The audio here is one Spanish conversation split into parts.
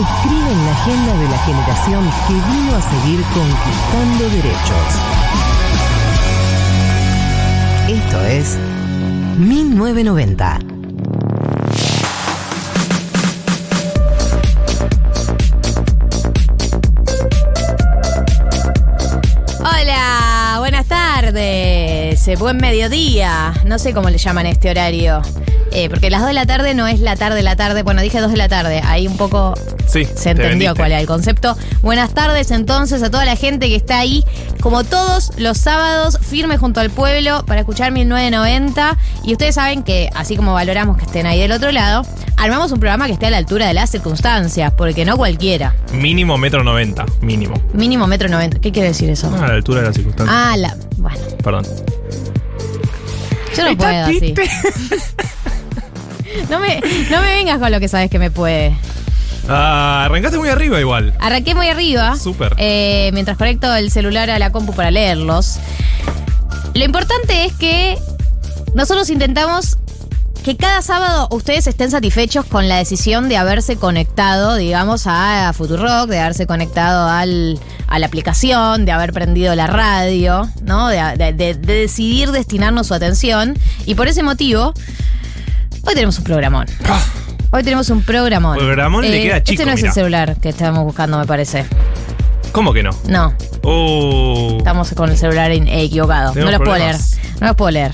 escriben la agenda de la generación que vino a seguir conquistando derechos. Esto es 1990. Hola, buenas tardes, eh, buen mediodía. No sé cómo le llaman este horario. Eh, porque las 2 de la tarde no es la tarde, la tarde. Bueno, dije 2 de la tarde. Ahí un poco Sí, se te entendió cuál era el concepto. Buenas tardes entonces a toda la gente que está ahí, como todos los sábados, firme junto al pueblo para escuchar 1990. Y ustedes saben que, así como valoramos que estén ahí del otro lado, armamos un programa que esté a la altura de las circunstancias, porque no cualquiera. Mínimo metro noventa, mínimo. Mínimo metro noventa. ¿Qué quiere decir eso? Ah, a la altura de las circunstancias. Ah, la. Bueno, Perdón. yo no puedo así. No me, no me vengas con lo que sabes que me puede. Ah, arrancaste muy arriba igual. Arranqué muy arriba. Súper. eh, mientras conecto el celular a la compu para leerlos. Lo importante es que nosotros intentamos que cada sábado ustedes estén satisfechos con la decisión de haberse conectado, digamos, a Futurock, de haberse conectado al, a la aplicación, de haber prendido la radio, ¿no? De, de- de- de decidir destinarnos su atención. Y por ese motivo, hoy tenemos un programón. Hoy tenemos un programón. Programón le queda chico, Este no es el celular que estábamos buscando, me parece. ¿Cómo que no? No, Oh. estamos con el celular eh, equivocado. Tenemos no los puedo leer. No los puedo leer.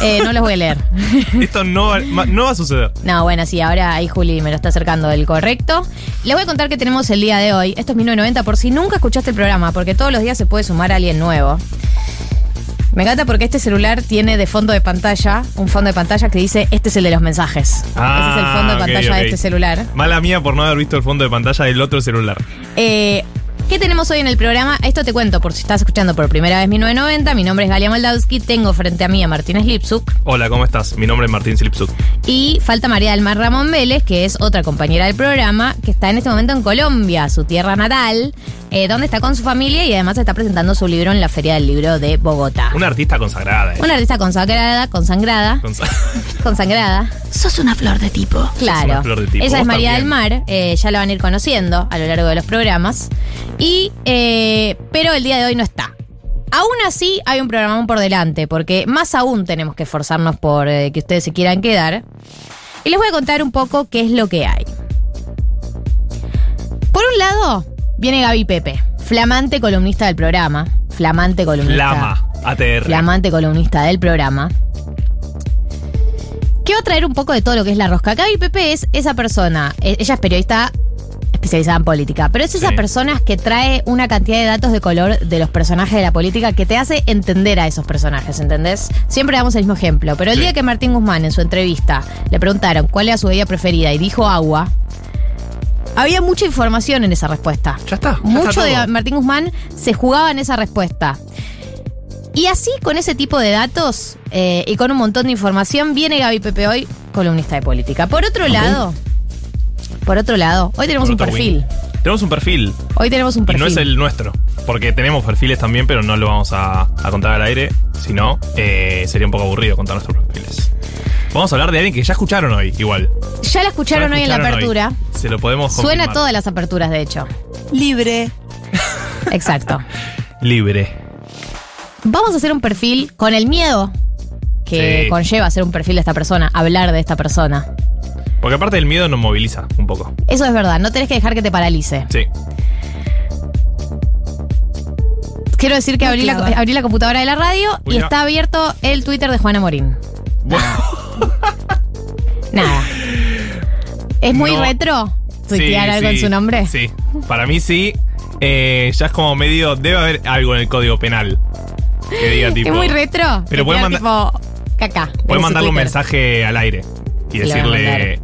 Eh, no los voy a leer. Esto no va, no va a suceder. No, bueno, sí, ahora ahí Juli me lo está acercando el correcto. Les voy a contar que tenemos el día de hoy. Esto es 1990 por si nunca escuchaste el programa, porque todos los días se puede sumar a alguien nuevo. Me encanta porque este celular tiene de fondo de pantalla un fondo de pantalla que dice este es el de los mensajes. Ese es el fondo de Ah, pantalla de este celular. Mala mía por no haber visto el fondo de pantalla del otro celular. Eh, ¿Qué tenemos hoy en el programa? Esto te cuento por si estás escuchando por primera vez 1990. Mi nombre es Galia Moldavsky. Tengo frente a mí a Martínez Lipsuk. Hola, ¿cómo estás? Mi nombre es Martín Slipsuk. Y falta María del Mar Ramón Vélez, que es otra compañera del programa, que está en este momento en Colombia, su tierra natal, eh, donde está con su familia y además está presentando su libro en la Feria del Libro de Bogotá. Una artista consagrada. eh. Una artista consagrada, consangrada, Consa- consangrada. Sos una flor de tipo. Claro. una flor de tipo. Esa es María también. del Mar, eh, ya la van a ir conociendo a lo largo de los programas. Y, eh, pero el día de hoy no está. Aún así hay un programón por delante, porque más aún tenemos que esforzarnos por eh, que ustedes se quieran quedar. Y les voy a contar un poco qué es lo que hay. Por un lado, viene Gaby Pepe, flamante columnista del programa. Flamante columnista. Flama. ATR. Flamante columnista del programa. Que va a traer un poco de todo lo que es la rosca. Gaby Pepe es esa persona, eh, ella es periodista especializada en política, pero es esas Sí. personas que trae una cantidad de datos de color de los personajes de la política que te hace entender a esos personajes, ¿entendés? Siempre damos el mismo ejemplo, pero el Sí. día que Martín Guzmán en su entrevista le preguntaron cuál era su bebida preferida y dijo agua, había mucha información en esa respuesta. Ya está. ya Mucho está de. Martín Guzmán se jugaba en esa respuesta. Y así, con ese tipo de datos eh, y con un montón de información, viene Gaby Pepe hoy, columnista de política. Por otro lado, por otro lado, hoy tenemos un perfil. Tenemos un perfil. Hoy tenemos un Y perfil. no es el nuestro. Porque tenemos perfiles también, pero no lo vamos a, a contar al aire. Si no, eh, sería un poco aburrido contar nuestros perfiles. Vamos a hablar de alguien que ya escucharon hoy, igual. Ya la escucharon Ya hoy en la escucharon apertura. Se lo podemos Suena confirmar. todas las aperturas, de hecho. Libre. Exacto. Libre. vamos a hacer un perfil con el miedo que Sí. conlleva hacer un perfil de esta persona, hablar de esta persona. Porque aparte el miedo nos moviliza un poco. Eso es verdad, no tenés que dejar que te paralice. Sí. Quiero decir que abrí la, clava. abrí la computadora de la radio Uy, y no. está abierto el Twitter de Juana Morín. Nada. ¿Es muy No. retro tuitear Sí, algo sí, en su nombre? Sí. Para mí sí. Eh, ya es como medio. Debe haber algo en el código penal. Que diga tipo. es muy retro. Pero puede tipo caca. en Puedes su mandarle un Twitter. mensaje al aire y Se lo voy a decirle.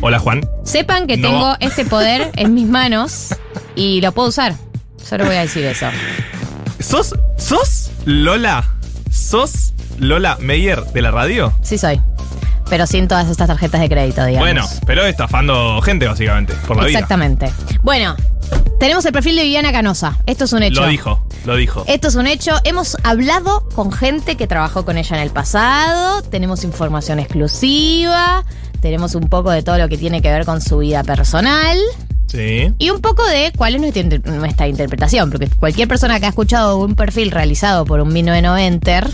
Hola Juan. Sepan que No. tengo este poder en mis manos y lo puedo usar. Solo voy a decir eso. ¿Sos, ¿Sos Lola? ¿Sos Lola Meyer de la radio? Sí soy. Pero sin todas estas tarjetas de crédito, digamos. Bueno, pero estafando gente básicamente, por la Exactamente. Bueno, tenemos el perfil de Viviana Canosa. Esto es un vida. hecho. Lo dijo, lo dijo. Esto es un hecho. Hemos hablado con gente que trabajó con ella en el pasado. Tenemos información exclusiva. Tenemos un poco de todo lo que tiene que ver con su vida personal. Sí. Y un poco de cuál es nuestra, nuestra interpretación. Porque cualquier persona que ha escuchado un perfil realizado por un 1990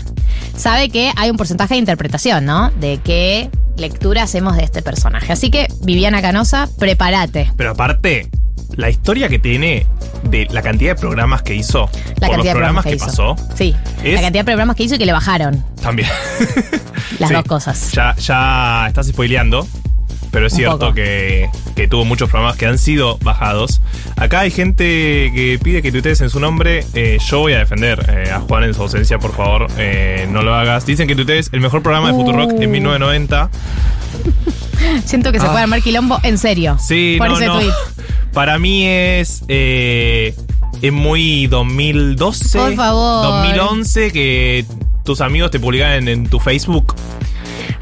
sabe que hay un porcentaje de interpretación, ¿no? De qué lectura hacemos de este personaje. Así que, Viviana Canosa, prepárate. Pero aparte, la historia que tiene de la cantidad de programas que hizo, La por los cantidad de programas programas que, pasó, Sí, es- la cantidad de programas que hizo y que le bajaron. también. Las Sí. dos cosas. Ya, ya estás spoileando, pero es Un cierto que tuvo muchos programas que han sido bajados. Acá hay gente que pide que tuitees en su nombre. Eh, yo voy a defender eh, a Juan en su ausencia, por favor, eh, no lo hagas. Dicen que tuitees el mejor programa de Futurock en Uh. 1990. Siento que se Ah. puede armar quilombo en serio. Sí, por no, ese no. tweet. Para mí es. es muy 2012. Por favor. 2011 que tus amigos te publican en, en tu Facebook.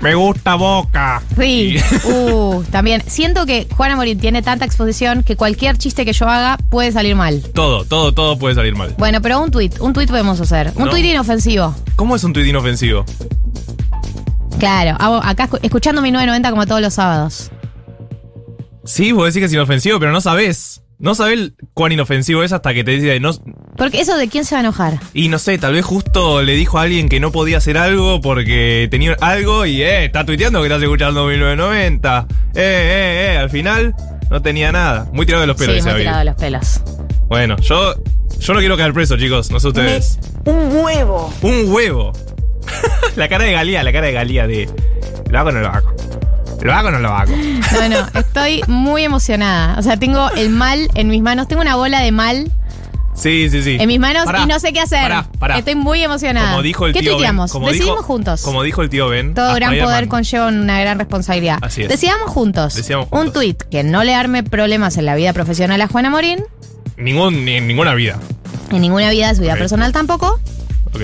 Me gusta Boca. Sí. Uh, también. Siento que Juana Morín tiene tanta exposición que cualquier chiste que yo haga puede salir mal. todo, todo, todo puede salir mal. Bueno, pero un tweet, un tweet podemos hacer. Un No. tweet inofensivo. ¿Cómo es un tuit inofensivo? Claro, hago acá escu- escuchando mi 990 como todos los sábados. Sí, vos decís que es inofensivo, pero no sabés. No sabés cuán inofensivo es hasta que te dice. No, Porque eso de quién se va a enojar. y no sé, tal vez justo le dijo a alguien que no podía hacer algo porque tenía algo y, eh, está tuiteando que estás escuchando 1990. Eh, eh, eh. Al final no tenía nada. Muy tirado de los pelos sí, ese muy tirado de los pelos. Bueno, yo, yo no quiero caer preso, chicos. No sé ustedes. Un huevo. Un huevo. la cara de Galía, la cara de Galía de. ¿Lo hago o no lo hago? ¿Lo hago o no lo hago? No, no, estoy muy emocionada. O sea, tengo el mal en mis manos. Tengo una bola de mal Sí, sí, sí. en mis manos Pará, y no sé qué hacer. pará, pará. Estoy muy emocionada. Como dijo el ¿Qué tío tuiteamos? Ben. como Decidimos dijo- juntos. Como dijo el tío Ben. Todo gran poder conlleva una gran responsabilidad. Así es. Decidamos juntos. Decidamos Un juntos. tuit que no le arme problemas en la vida profesional a Juana Morín, Ningún, ni en ninguna vida. en ninguna vida de su vida personal tampoco, Ok.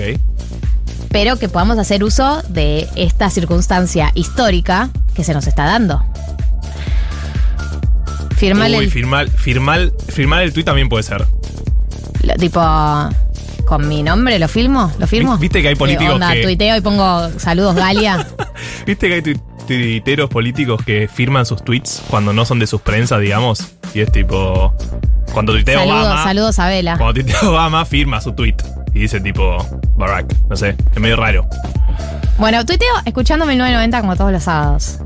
Pero que podamos hacer uso de esta circunstancia histórica que se nos está dando. Firmale Uy, el firmar, firmar, firmar el tuit también puede ser. lo- tipo con mi nombre, ¿lo filmo? ¿Lo firmo? Viste que hay Eh, políticos onda, que- tuiteo y pongo saludos Galia. ¿Viste que hay tui- tuiteros políticos que firman sus tweets cuando no son de sus prensas, digamos? Y es tipo. Cuando tuitea saludos, Obama. saludos a Vela. Cuando tuitea Obama, firma su tweet. Y dice tipo. Barack. No sé. Es medio raro. Bueno, tuiteo escuchando 1990 como todos los sábados.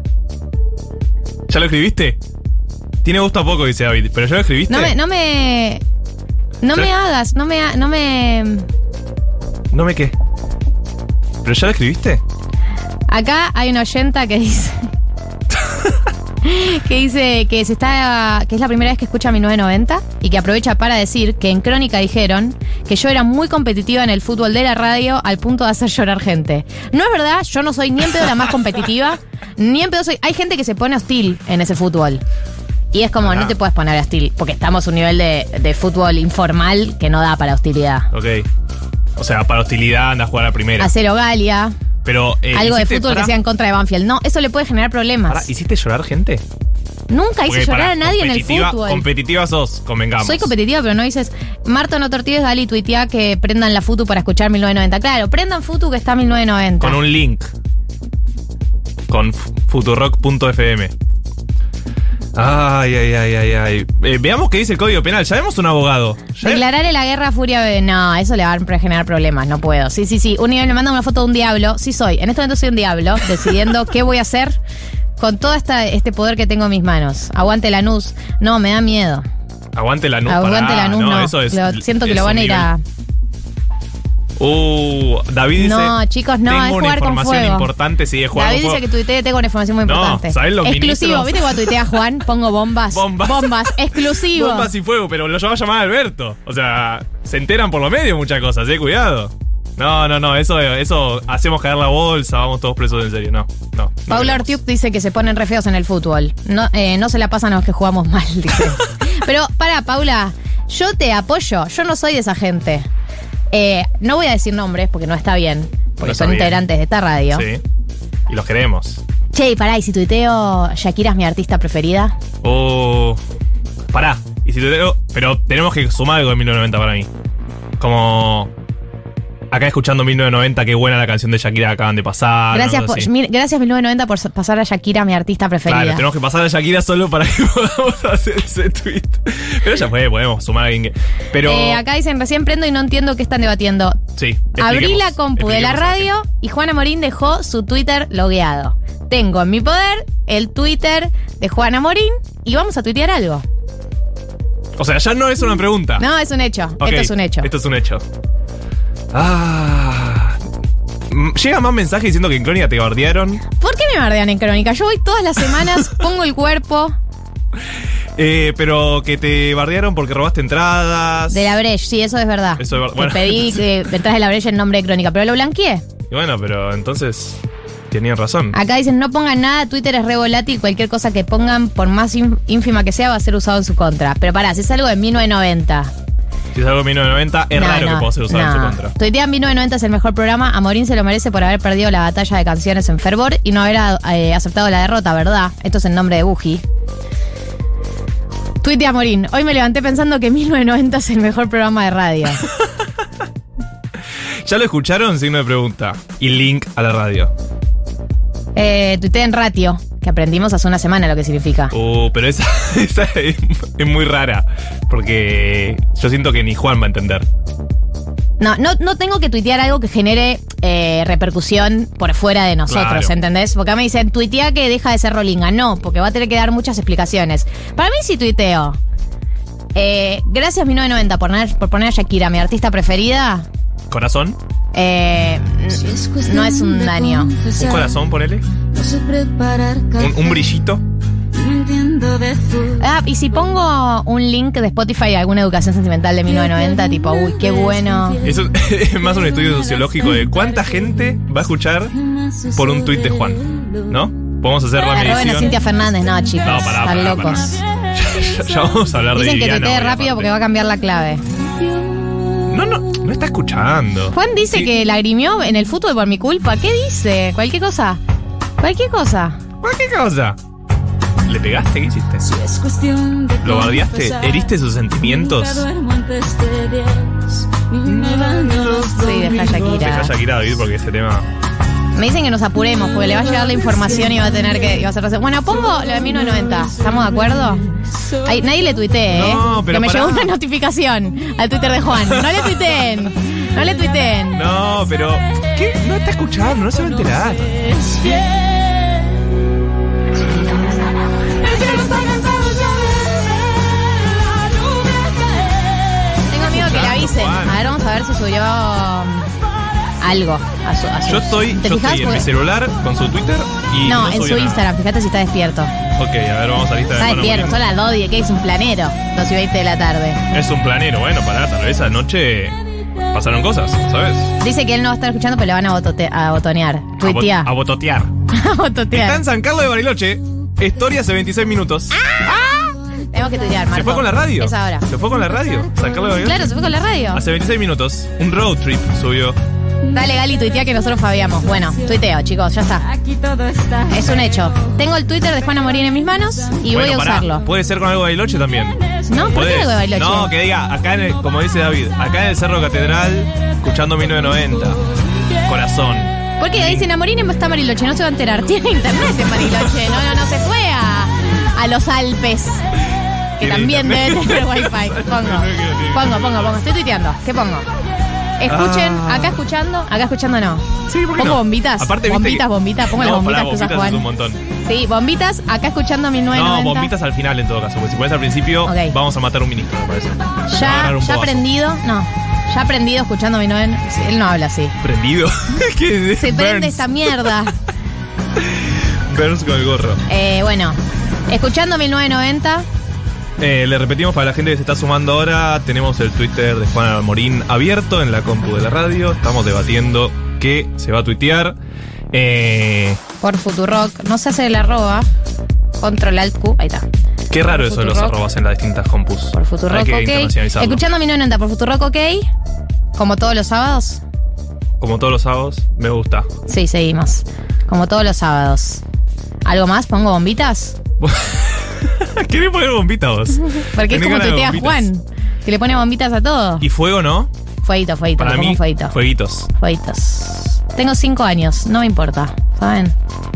¿Ya lo escribiste? Tiene gusto a poco, dice David. ¿Pero ya lo escribiste? No me, no me. No me hagas, no me, no me. ¿No me qué? ¿Pero ya lo escribiste? Acá hay una oyenta que dice. que dice que se está. que es la primera vez que escucha mi 990 y que aprovecha para decir que en Crónica dijeron que yo era muy competitiva en el fútbol de la radio al punto de hacer llorar gente. No es verdad, yo no soy ni en pedo la más competitiva, ni en pedo soy. Hay gente que se pone hostil en ese fútbol. Y es como, Ajá. no te puedes poner hostil, porque estamos a un nivel de, de fútbol informal que no da para hostilidad. Ok. O sea, para hostilidad anda a jugar a primera. A cero Galia, Pero. eh, algo de ¿hiciste- fútbol que sea en contra de Banfield. No, eso le puede generar problemas. ¿Hiciste llorar gente? Nunca hice Porque, llorar a nadie en el fútbol. Competitiva sos, convengamos. Soy competitiva, pero no dices, Marto no tortilles, Gali, tuitea que prendan la Futu para escuchar 1990. Claro, prendan Futu que está 1990. Con un link. Con futurock.fm. Ay, ay, ay, ay, ay. Eh, veamos qué dice el Código Penal. Llamemos a un abogado. Ya- Declararle la guerra a Furia. de- No, eso le va a generar problemas, no puedo. Sí, sí, sí. Un nivel me manda una foto de un diablo. Sí, soy. En este momento soy un diablo, decidiendo qué voy a hacer con todo esta, este poder que tengo en mis manos. Aguante la nus. No, me da miedo. Aguante la nube. Aguante la nus, no. Eso es, Lo- siento que es lo van a ir nivel. a. Uh, David dice. No, chicos, no, Tengo es una jugar con información fuego. importante, sí, es jugar David con dice que fuego. tuitee, tengo una información muy No, importante. ¿sabés los Exclusivo. ministros? ¿Viste cuando tuitea Juan? Pongo bombas. Bombas. Bombas. Exclusivo. Bombas y fuego, pero lo va a llamar Alberto. O sea, se enteran por lo medio muchas cosas, eh, cuidado. No, no, no, eso, eso hacemos caer la bolsa, vamos todos presos en serio. No, no. no Paula. Artiuk dice que se ponen re feos en el fútbol. No, eh, no se la pasan a los que jugamos mal, dice. Pero para, Paula, yo te apoyo. Yo no soy de esa gente. Eh, no voy a decir nombres porque no está bien. Porque No está son bien. integrantes de esta radio. Sí. Y los queremos. Che, y pará, y si tuiteo Shakira es mi artista preferida. Oh. Pará. Y si te digo- pero tenemos que sumar algo de 1990 para mí. Como. Acá escuchando 1990, qué buena la canción de Shakira que acaban de pasar. gracias, por, así. mi- gracias 1990 por pasar a Shakira mi artista preferida. Claro, tenemos que pasar a Shakira solo para que podamos hacer ese tweet. Pero ya fue, podemos sumar a alguien que. Pero. Eh, acá dicen, recién prendo y no entiendo qué están debatiendo. sí. Abrí la compu de la radio y Juana Morín dejó su Twitter logueado. Tengo en mi poder el Twitter de Juana Morín y vamos a tuitear algo. O sea, ya no es una pregunta. No, es un hecho. Esto es un hecho. Esto es un hecho. Ah. Mm, Llega más mensajes diciendo que en Crónica te bardearon. ¿Por qué me bardean en Crónica? Yo voy todas las semanas, pongo el cuerpo eh, pero que te bardearon porque robaste entradas. de la Breche. Sí, eso es verdad. Eso es ver- Que bueno. pedí que detrás de la Breche el nombre de Crónica, pero lo blanqueé. Y bueno, pero entonces tenían razón. Acá dicen, no pongan nada, Twitter es re volátil, cualquier cosa que pongan, por más ínfima que sea, va a ser usado en su contra. Pero pará, si es algo de 1990. Si es algo de 1990, es No, raro no, que pueda ser usado en su contra. Tuitea 1990 es el mejor programa. A Morín se lo merece por haber perdido la batalla de canciones en Fervor y no haber eh, aceptado la derrota, ¿verdad? Esto es en nombre de Buji. Tuitea Morín. Hoy me levanté pensando que 1990 es el mejor programa de radio. ¿Ya lo escucharon? Signo de pregunta. Y link a la radio. eh, tuitea en ratio, que aprendimos hace una semana lo que significa. Uh, pero esa, esa es, es muy rara. Porque yo siento que ni Juan va a entender. No, no, no tengo que tuitear algo que genere eh, repercusión por fuera de nosotros, Claro. ¿entendés? Porque a mí me dicen, tuitea que deja de ser rolinga. No, porque va a tener que dar muchas explicaciones. Para mí sí tuiteo. Eh, gracias 1990 por poner, por poner a Shakira, mi artista preferida. ¿Corazón? Eh, no es un daño. ¿Un corazón, ponele? ¿Un, un brillito? Ah, y si pongo un link de Spotify a alguna educación sentimental de 1990, tipo, uy, qué bueno. Eso es más un estudio sociológico de cuánta gente va a escuchar por un tuit de Juan. ¿No? Podemos hacer la La medición. Cintia Fernández, no, chicos. No, pará, están pará, locos. Ya, ya vamos a hablar de Dicen que rápido porque va a cambiar la clave. No, no, no está escuchando. Juan dice Sí. que lagrimió en el fútbol por mi culpa. ¿Qué dice? Cualquier cosa. Cualquier cosa. ¿Qué cosa? ¿Le pegaste? ¿Qué hiciste? ¿Lo bardeaste? ¿Heriste sus sentimientos? Sí, deja Shakira. Deja a Shakira David porque ese tema. Me dicen que nos apuremos porque le va a llegar la información y va a tener que. y va a hacer- Bueno, pongo lo de 1990. ¿Estamos de acuerdo? Ay, nadie le tuitee, ¿eh? No, pero que me pará. llegó una notificación al Twitter de Juan. No le tuiteen. No le tuiteen. No, pero. ¿Qué? No está escuchando, no se va a enterar. Tengo miedo que le avisen. A ver, vamos a ver si subió algo a su. a su- Yo estoy, ¿Te yo estoy en mi celular con su Twitter y. No, No, en su. Instagram. Fíjate si está despierto. Ok, a ver, vamos a lista de Está despierto, son las 2 y que es un planero. 2 y 20 de la tarde. Es un planero, bueno, pará, tal vez anoche pasaron cosas, ¿sabes? Dice que él no va a estar escuchando, pero le van a, botote- a botonear. A, bot- Tuitea. a bototear. A Está bototear. en San Carlos de Bariloche. Historia hace 26 minutos. Tenemos que tuitear, Marco. ¿Se fue con la radio? Es ahora. ¿Se fue con la radio? San Carlos de Bariloche. Claro, se fue con la radio. Hace 26 minutos. Un road trip subió. Dale, Gali, tuitea que nosotros fabiamos. Bueno, tuiteo, chicos, ya está. Es un hecho. Tengo el Twitter de Juana Morín en mis manos y bueno, voy a pará, usarlo. Puede ser con algo de Bariloche también. No, ¿por qué algo de Bariloche? No, que diga, acá en el- como dice David, acá en el Cerro Catedral, escuchando 1990. Corazón. Porque dicen a Morín está en Bariloche, no se va a enterar. Tiene internet en Bariloche. No, no, no se fue a, a los Alpes. Que también deben tener wifi. Pongo, pongo, pongo, pongo. Estoy tuiteando. ¿Qué pongo? Escuchen, Ah. acá escuchando, acá escuchando no. Sí, ¿por qué Pongo no? bombitas. Aparte, viste bombitas, que- bombitas, pongo las No, bombitas pará, que usa bombitas es Juan. un montón. Sí, bombitas, acá escuchando 1990. No, bombitas al final en todo caso. Porque si pones al principio, Ok. vamos a matar a un ministro, me parece. Va a Ya, un ya bobazo. aprendido, no. Ya aprendido escuchando 1990. Sí, Él no habla así. ¿Prendido? ¿Qué Se prende esa mierda. Burns con el gorro. Eh, bueno, escuchando 1990. Eh, le repetimos para la gente que se está sumando ahora, tenemos el Twitter de Juan Morín abierto en la compu de la radio. Estamos debatiendo qué se va a tuitear. Eh, por Futurock. No se hace el arroba. Control Alt Q. Ahí está. qué raro eso de los arrobas en las distintas compus. Por Futurock, ok. Escuchando 1990 por Futurock, ok. Como todos los sábados. Como todos los sábados, me gusta. Sí, seguimos. Como todos los sábados. ¿Algo más? ¿Pongo bombitas? ¿Querés poner bombitas vos? Porque es como tuitea. Juan. Que le pone bombitas a todo. Y fuego, ¿no? Fueguito, fueguito. Para le pongo mí, fueguito. fueguitos. Fueguitos. Tengo cinco años, no me importa. ¿Saben?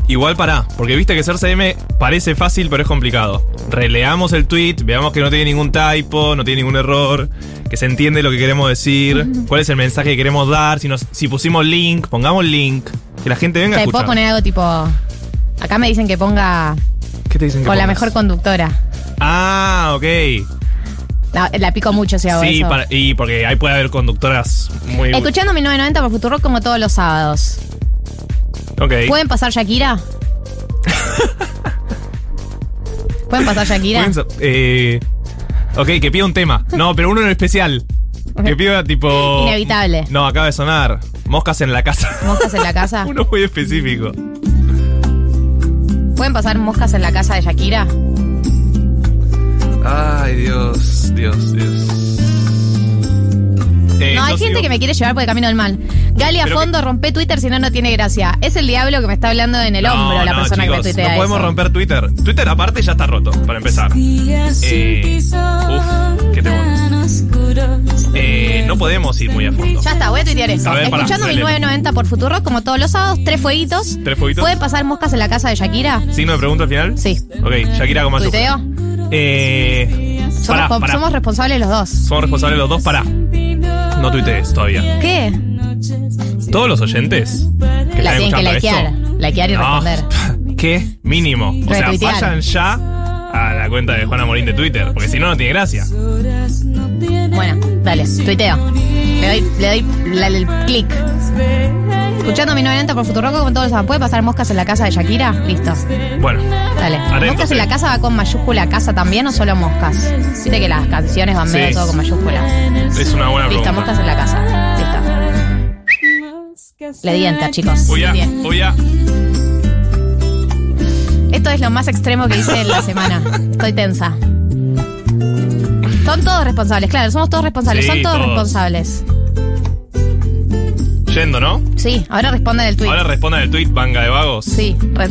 Igual pará, porque viste que ser CM parece fácil, pero es complicado. Releamos el tweet, veamos que no tiene ningún typo, no tiene ningún error, que se entiende lo que queremos decir, cuál es el mensaje que queremos dar, si, nos, si pusimos link, pongamos link, que la gente venga a Te puedo escuchar. poner algo tipo. Acá me dicen que ponga ¿Qué te dicen que con la pongas? mejor conductora. Ah, ok. La, la pico mucho si hago Sí, eso. para- y porque ahí puede haber conductoras muy... Escuchando 1990 por Futurock como todos los sábados. Ok. ¿Pueden pasar Shakira? ¿Pueden pasar Shakira? Pueden sa- eh, ok, que pida un tema. No, pero uno en especial. Que pida tipo... Inevitable. No, acaba de sonar. Moscas en la casa. ¿Moscas en la casa? Uno muy específico. ¿Pueden pasar moscas en la casa de Shakira? Ay, Dios, Dios, Dios. Eh, no, hay gente sigo- que me quiere llevar por el camino del mal. Gali a fondo, rompe Twitter si no, no tiene gracia. Es el diablo que me está hablando en el No, hombro la no, persona chicos, que me tuitea No podemos eso. romper Twitter. Twitter, aparte, ya está roto, para empezar. Eh, uf, qué temor. Eh, no podemos ir muy a fondo. Ya está, voy a tuitear eso. A ver, pará, Escuchando relé. 1990 por Futurock como todos los sábados, tres fueguitos. ¿Tres fueguitos? ¿Pueden pasar moscas en la casa de Shakira? ¿Signo de pregunta al final? Sí. Ok, Shakira mayúscula. ¿Tuiteo? Eh, Somos, pará, po- pará. somos responsables los dos. Somos responsables los dos, pará. No tuitees todavía. ¿Qué? Todos los oyentes que La están tienen que escuchando likear. esto. Likear y No, responder. ¿Qué? Mínimo. O sea, Retuitear. vayan ya a la cuenta de Juana Morín de Twitter, porque si no, no tiene gracia. Bueno, dale, tuiteo. Le doy, le doy la- el clic. Escuchando 1990 por Futurock como todos los. ¿Puede pasar moscas en la casa de Shakira? Listo. Bueno, Dale. Atentos, ¿Moscas en eh. la casa va con mayúscula casa también o solo moscas? Viste que las canciones van medio Sí. todo con mayúscula. es una buena Listo, pregunta. moscas en la casa. Listo. Le di enter, chicos. Uy, ya, Bien. uy, ya. Esto es lo más extremo que hice en la semana. Estoy tensa. Son todos responsables, claro, somos todos responsables. Sí, Son todos, todos. responsables. Yendo, ¿no? Sí, ahora respondan el tweet. Ahora respondan el tweet, banga de vagos. Sí, re-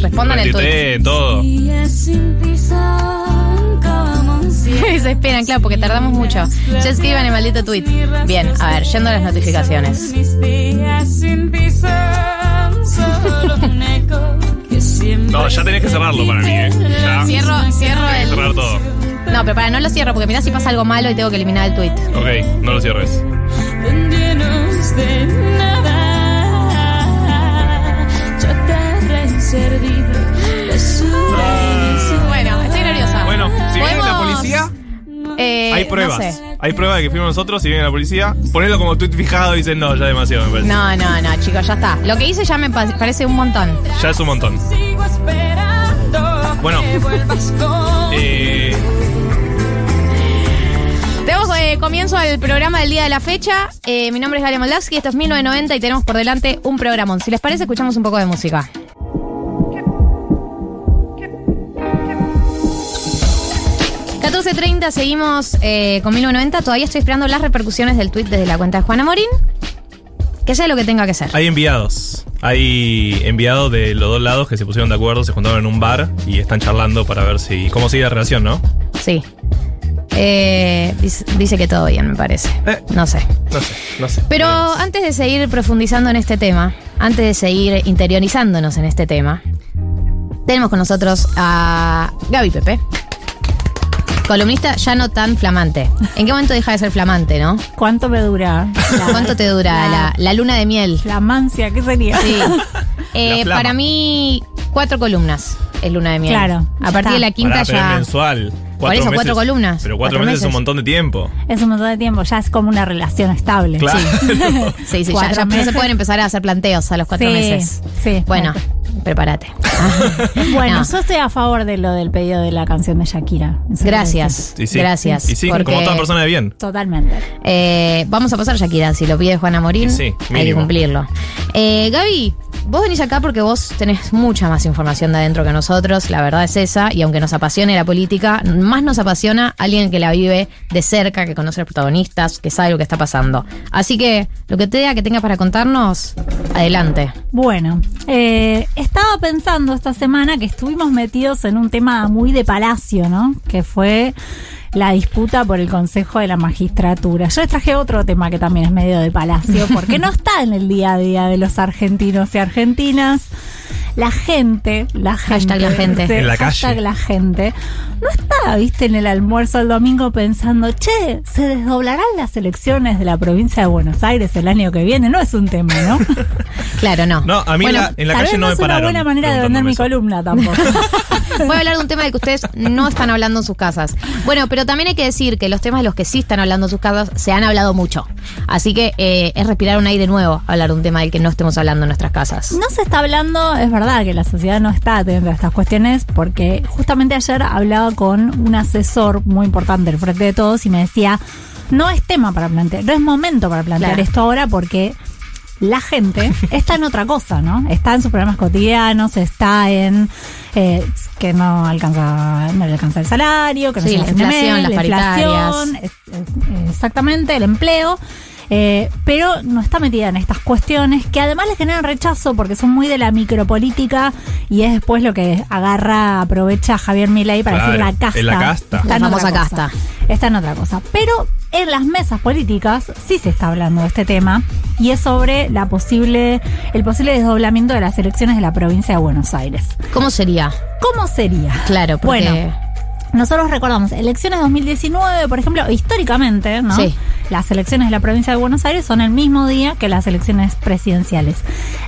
respondan el tweet. Todo. Se esperan, claro, porque tardamos mucho. Ya escriban el maldito tweet. Bien, a ver, yendo a las notificaciones. No, ya tenés que cerrarlo para mí, ¿eh? Ya. Cierro, cierro el. cerrar todo. No, pero para, no lo cierro, porque mirá si pasa algo malo y tengo que eliminar el tweet. Ok, no lo cierres. Bueno, estoy nerviosa. Bueno, si viene la ¿Podemos- policía, Eh, hay pruebas. No, sé. Hay pruebas de que fuimos nosotros. Si viene la policía, ponelo como tweet fijado y dicen, no, ya demasiado, me parece. no, no, no, chicos, ya está. Lo que hice ya me pa- parece un montón. Ya es un montón. Bueno, Tenemos eh, comienzo al programa del día de la fecha. Eh, mi nombre es Galia Moldavsky, esto es 1990 y tenemos por delante un programón. Si les parece, escuchamos un poco de música. ...14.30, seguimos eh, con 1990. Todavía estoy esperando las repercusiones del tweet desde la cuenta de Juana Morín. Que sea lo que tenga que ser. hay enviados. Hay enviados de los dos lados que se pusieron de acuerdo, se juntaron en un bar y están charlando para ver si cómo sigue la relación, ¿no? Sí. Eh, dice, dice que todo bien, me parece. Eh. No sé. No sé, no sé. Pero antes de seguir profundizando en este tema, antes de seguir interiorizándonos en este tema, tenemos con nosotros a Gaby Pepe. Columnista ya no tan flamante. ¿En qué momento deja de ser flamante, no? ¿Cuánto me dura? ¿Cuánto te dura la, la luna de miel? Flamancia, ¿qué sería? Sí. Eh, para mí, cuatro columnas es luna de miel. Claro, A ya partir de la quinta Pará, pero es ya. mensual. Por eso, cuatro columnas. Pero cuatro, Cuatro meses, es un meses. montón de tiempo. Es un montón de tiempo, ya es como una relación estable. Claro. Sí, sí, ya, ya meses. se pueden empezar a hacer planteos a los cuatro Sí, meses. sí. Bueno, prepárate. Bueno, No. yo estoy a favor de lo del pedido de la canción de Shakira. Gracias. Y sí. Gracias. Y sí, porque, como toda persona de bien. Totalmente. eh, vamos a pasar Shakira. Si lo pide Juana Morín, Y sí, hay que cumplirlo. Eh, Gaby, vos venís acá porque vos tenés mucha más información de adentro que nosotros. La verdad es esa. Y aunque nos apasione la política, más nos apasiona alguien que la vive de cerca, que conoce a los protagonistas, que sabe lo que está pasando. Así que lo que te diga que tenga para contarnos, adelante. Bueno, eh, estaba pensando esta semana que estuvimos metidos en un tema muy de palacio, ¿no? Que fue la disputa por el Consejo de la Magistratura. Yo les traje otro tema que también es medio de palacio, porque no está en el día a día de los argentinos y argentinas. La gente, la gente, Hashtag la gente. sí, En la hashtag calle. la gente, no está, viste, en el almuerzo el domingo pensando, che, se desdoblarán las elecciones de la provincia de Buenos Aires el año que viene. No es un tema, ¿no? Claro, no. No, a mí Bueno, la- en la calle no me es una pararon. buena manera de vender mi columna tampoco. Voy a hablar de un tema del que ustedes no están hablando en sus casas. Bueno, pero también hay que decir que los temas de los que sí están hablando en sus casas se han hablado mucho. Así que eh, es respirar un aire nuevo hablar de un tema del que no estemos hablando en nuestras casas. No se está hablando, es verdad que la sociedad no está atendiendo a estas cuestiones, porque justamente ayer hablaba con un asesor muy importante del Frente de Todos y me decía, no es tema para plantear, no es momento para plantear Claro. esto ahora porque la gente está en otra cosa, ¿no? Está en sus problemas cotidianos, está en eh, que no alcanza, no le alcanza el salario, que no Sí, la inflación, mes, las la inflación, paritarias. exactamente, el empleo. Eh, pero no está metida en estas cuestiones que además le generan rechazo porque son muy de la micropolítica y es después lo que agarra, aprovecha Javier Milei para Claro, decir la casta. es la casta. Está La en otra famosa cosa. casta. Está en otra cosa. Pero en las mesas políticas sí se está hablando de este tema y es sobre la posible, el posible desdoblamiento de las elecciones de la provincia de Buenos Aires. ¿Cómo sería? ¿Cómo sería? Claro, porque Bueno, nosotros recordamos, elecciones 2019, por ejemplo, históricamente, ¿no? Sí. Las elecciones de la provincia de Buenos Aires son el mismo día que las elecciones presidenciales.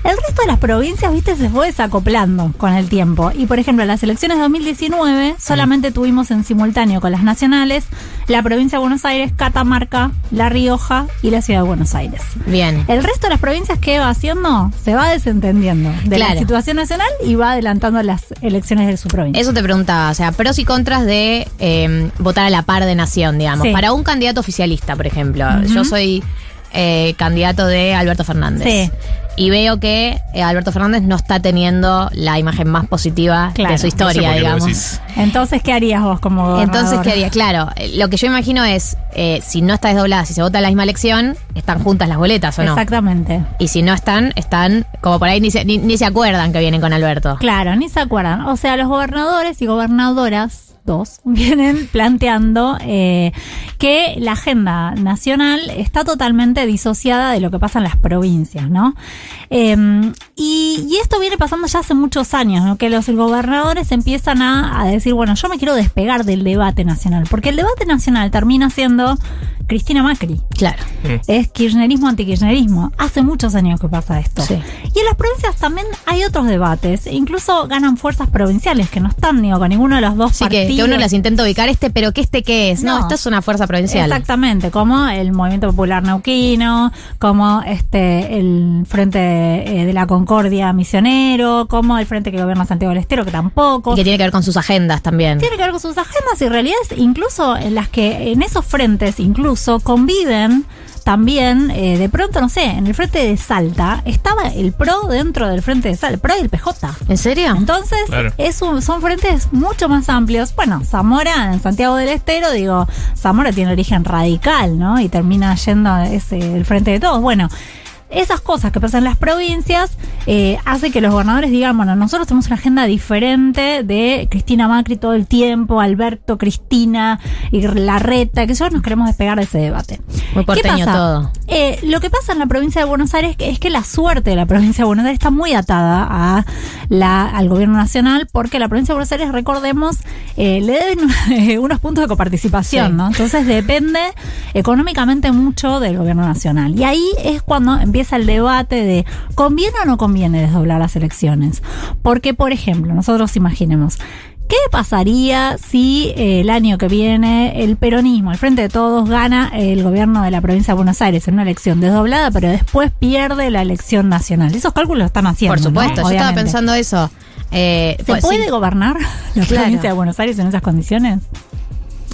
El resto de las provincias, viste, se fue desacoplando con el tiempo. Y, por ejemplo, las elecciones de 2019 solamente tuvimos en simultáneo con las nacionales la provincia de Buenos Aires, Catamarca, La Rioja y la ciudad de Buenos Aires. bien. El resto de las provincias que va haciendo se va desentendiendo de la situación nacional y va adelantando las elecciones de su provincia. Eso te preguntaba, o sea, pros y contras de eh, votar a la par de nación, digamos. Sí. Para un candidato oficialista, por ejemplo. Yo soy eh, candidato de Alberto Fernández. Sí. Y veo que eh, Alberto Fernández no está teniendo la imagen más positiva Claro. de su No sé historia, digamos. Entonces, ¿qué harías vos como gobernador? Entonces, ¿qué haría? Claro, eh, lo que yo imagino es, eh, si no está desdoblada, si se vota en la misma elección, están juntas las boletas, ¿o no? Exactamente. Y si no están, están como por ahí ni se, ni, ni se acuerdan que vienen con Alberto. Claro, ni se acuerdan. O sea, los gobernadores y gobernadoras, dos, vienen planteando eh, que la agenda nacional está totalmente disociada de lo que pasa en las provincias, ¿no? Eh, y, esto viene pasando ya hace muchos años, ¿no? Que los gobernadores empiezan a decir, bueno, yo me quiero despegar del debate nacional, porque el debate nacional termina siendo Cristina Macri. Claro. Es kirchnerismo antikirchnerismo. Hace muchos años que pasa esto. Sí. Y en las provincias también hay otros debates. Incluso ganan fuerzas provinciales que no están digo, con ninguno de los dos Sí, que, partidos. que uno las intenta ubicar este, pero que este qué es. No, No. esto es una fuerza provincial. Exactamente, como el Movimiento Popular Neuquino, como este el Frente eh, de la Concordia Misionero, como el Frente que gobierna Santiago del Estero, que tampoco. Y que tiene que ver con sus agendas también. Tiene que ver con sus agendas y realidades, incluso en las que en esos frentes incluso conviven también, eh, de pronto, no sé, en el frente de Salta estaba el PRO dentro del frente de Salta, el PRO y el PJ. ¿En serio? Entonces, Claro. es un- son frentes mucho más amplios. Bueno, Zamora en Santiago del Estero, digo, Zamora tiene origen radical, ¿no? Y termina yendo ese, el frente de todos. Bueno, esas cosas que pasan en las provincias eh, hace que los gobernadores digan, bueno, nosotros tenemos una agenda diferente de Cristina Macri todo el tiempo, Alberto, Cristina y Larreta, que nosotros nos queremos despegar de ese debate. Muy porteño todo. Eh, lo que pasa en la provincia de Buenos Aires es que la suerte de la provincia de Buenos Aires está muy atada a la, al gobierno nacional, porque la provincia de Buenos Aires, recordemos, eh, le deben unos puntos de coparticipación, Sí. ¿no? Entonces depende económicamente mucho del gobierno nacional. Y ahí es cuando empieza el debate de ¿conviene o no conviene desdoblar las elecciones? Porque, por ejemplo, nosotros imaginemos, ¿Qué pasaría si eh, el año que viene el peronismo, el Frente de Todos, gana el gobierno de la provincia de Buenos Aires en una elección desdoblada, pero después pierde la elección nacional? Esos cálculos lo están haciendo. Por supuesto, ¿no? yo estaba pensando eso. Eh, ¿Se pues, puede sí. gobernar la Claro. provincia de Buenos Aires en esas condiciones?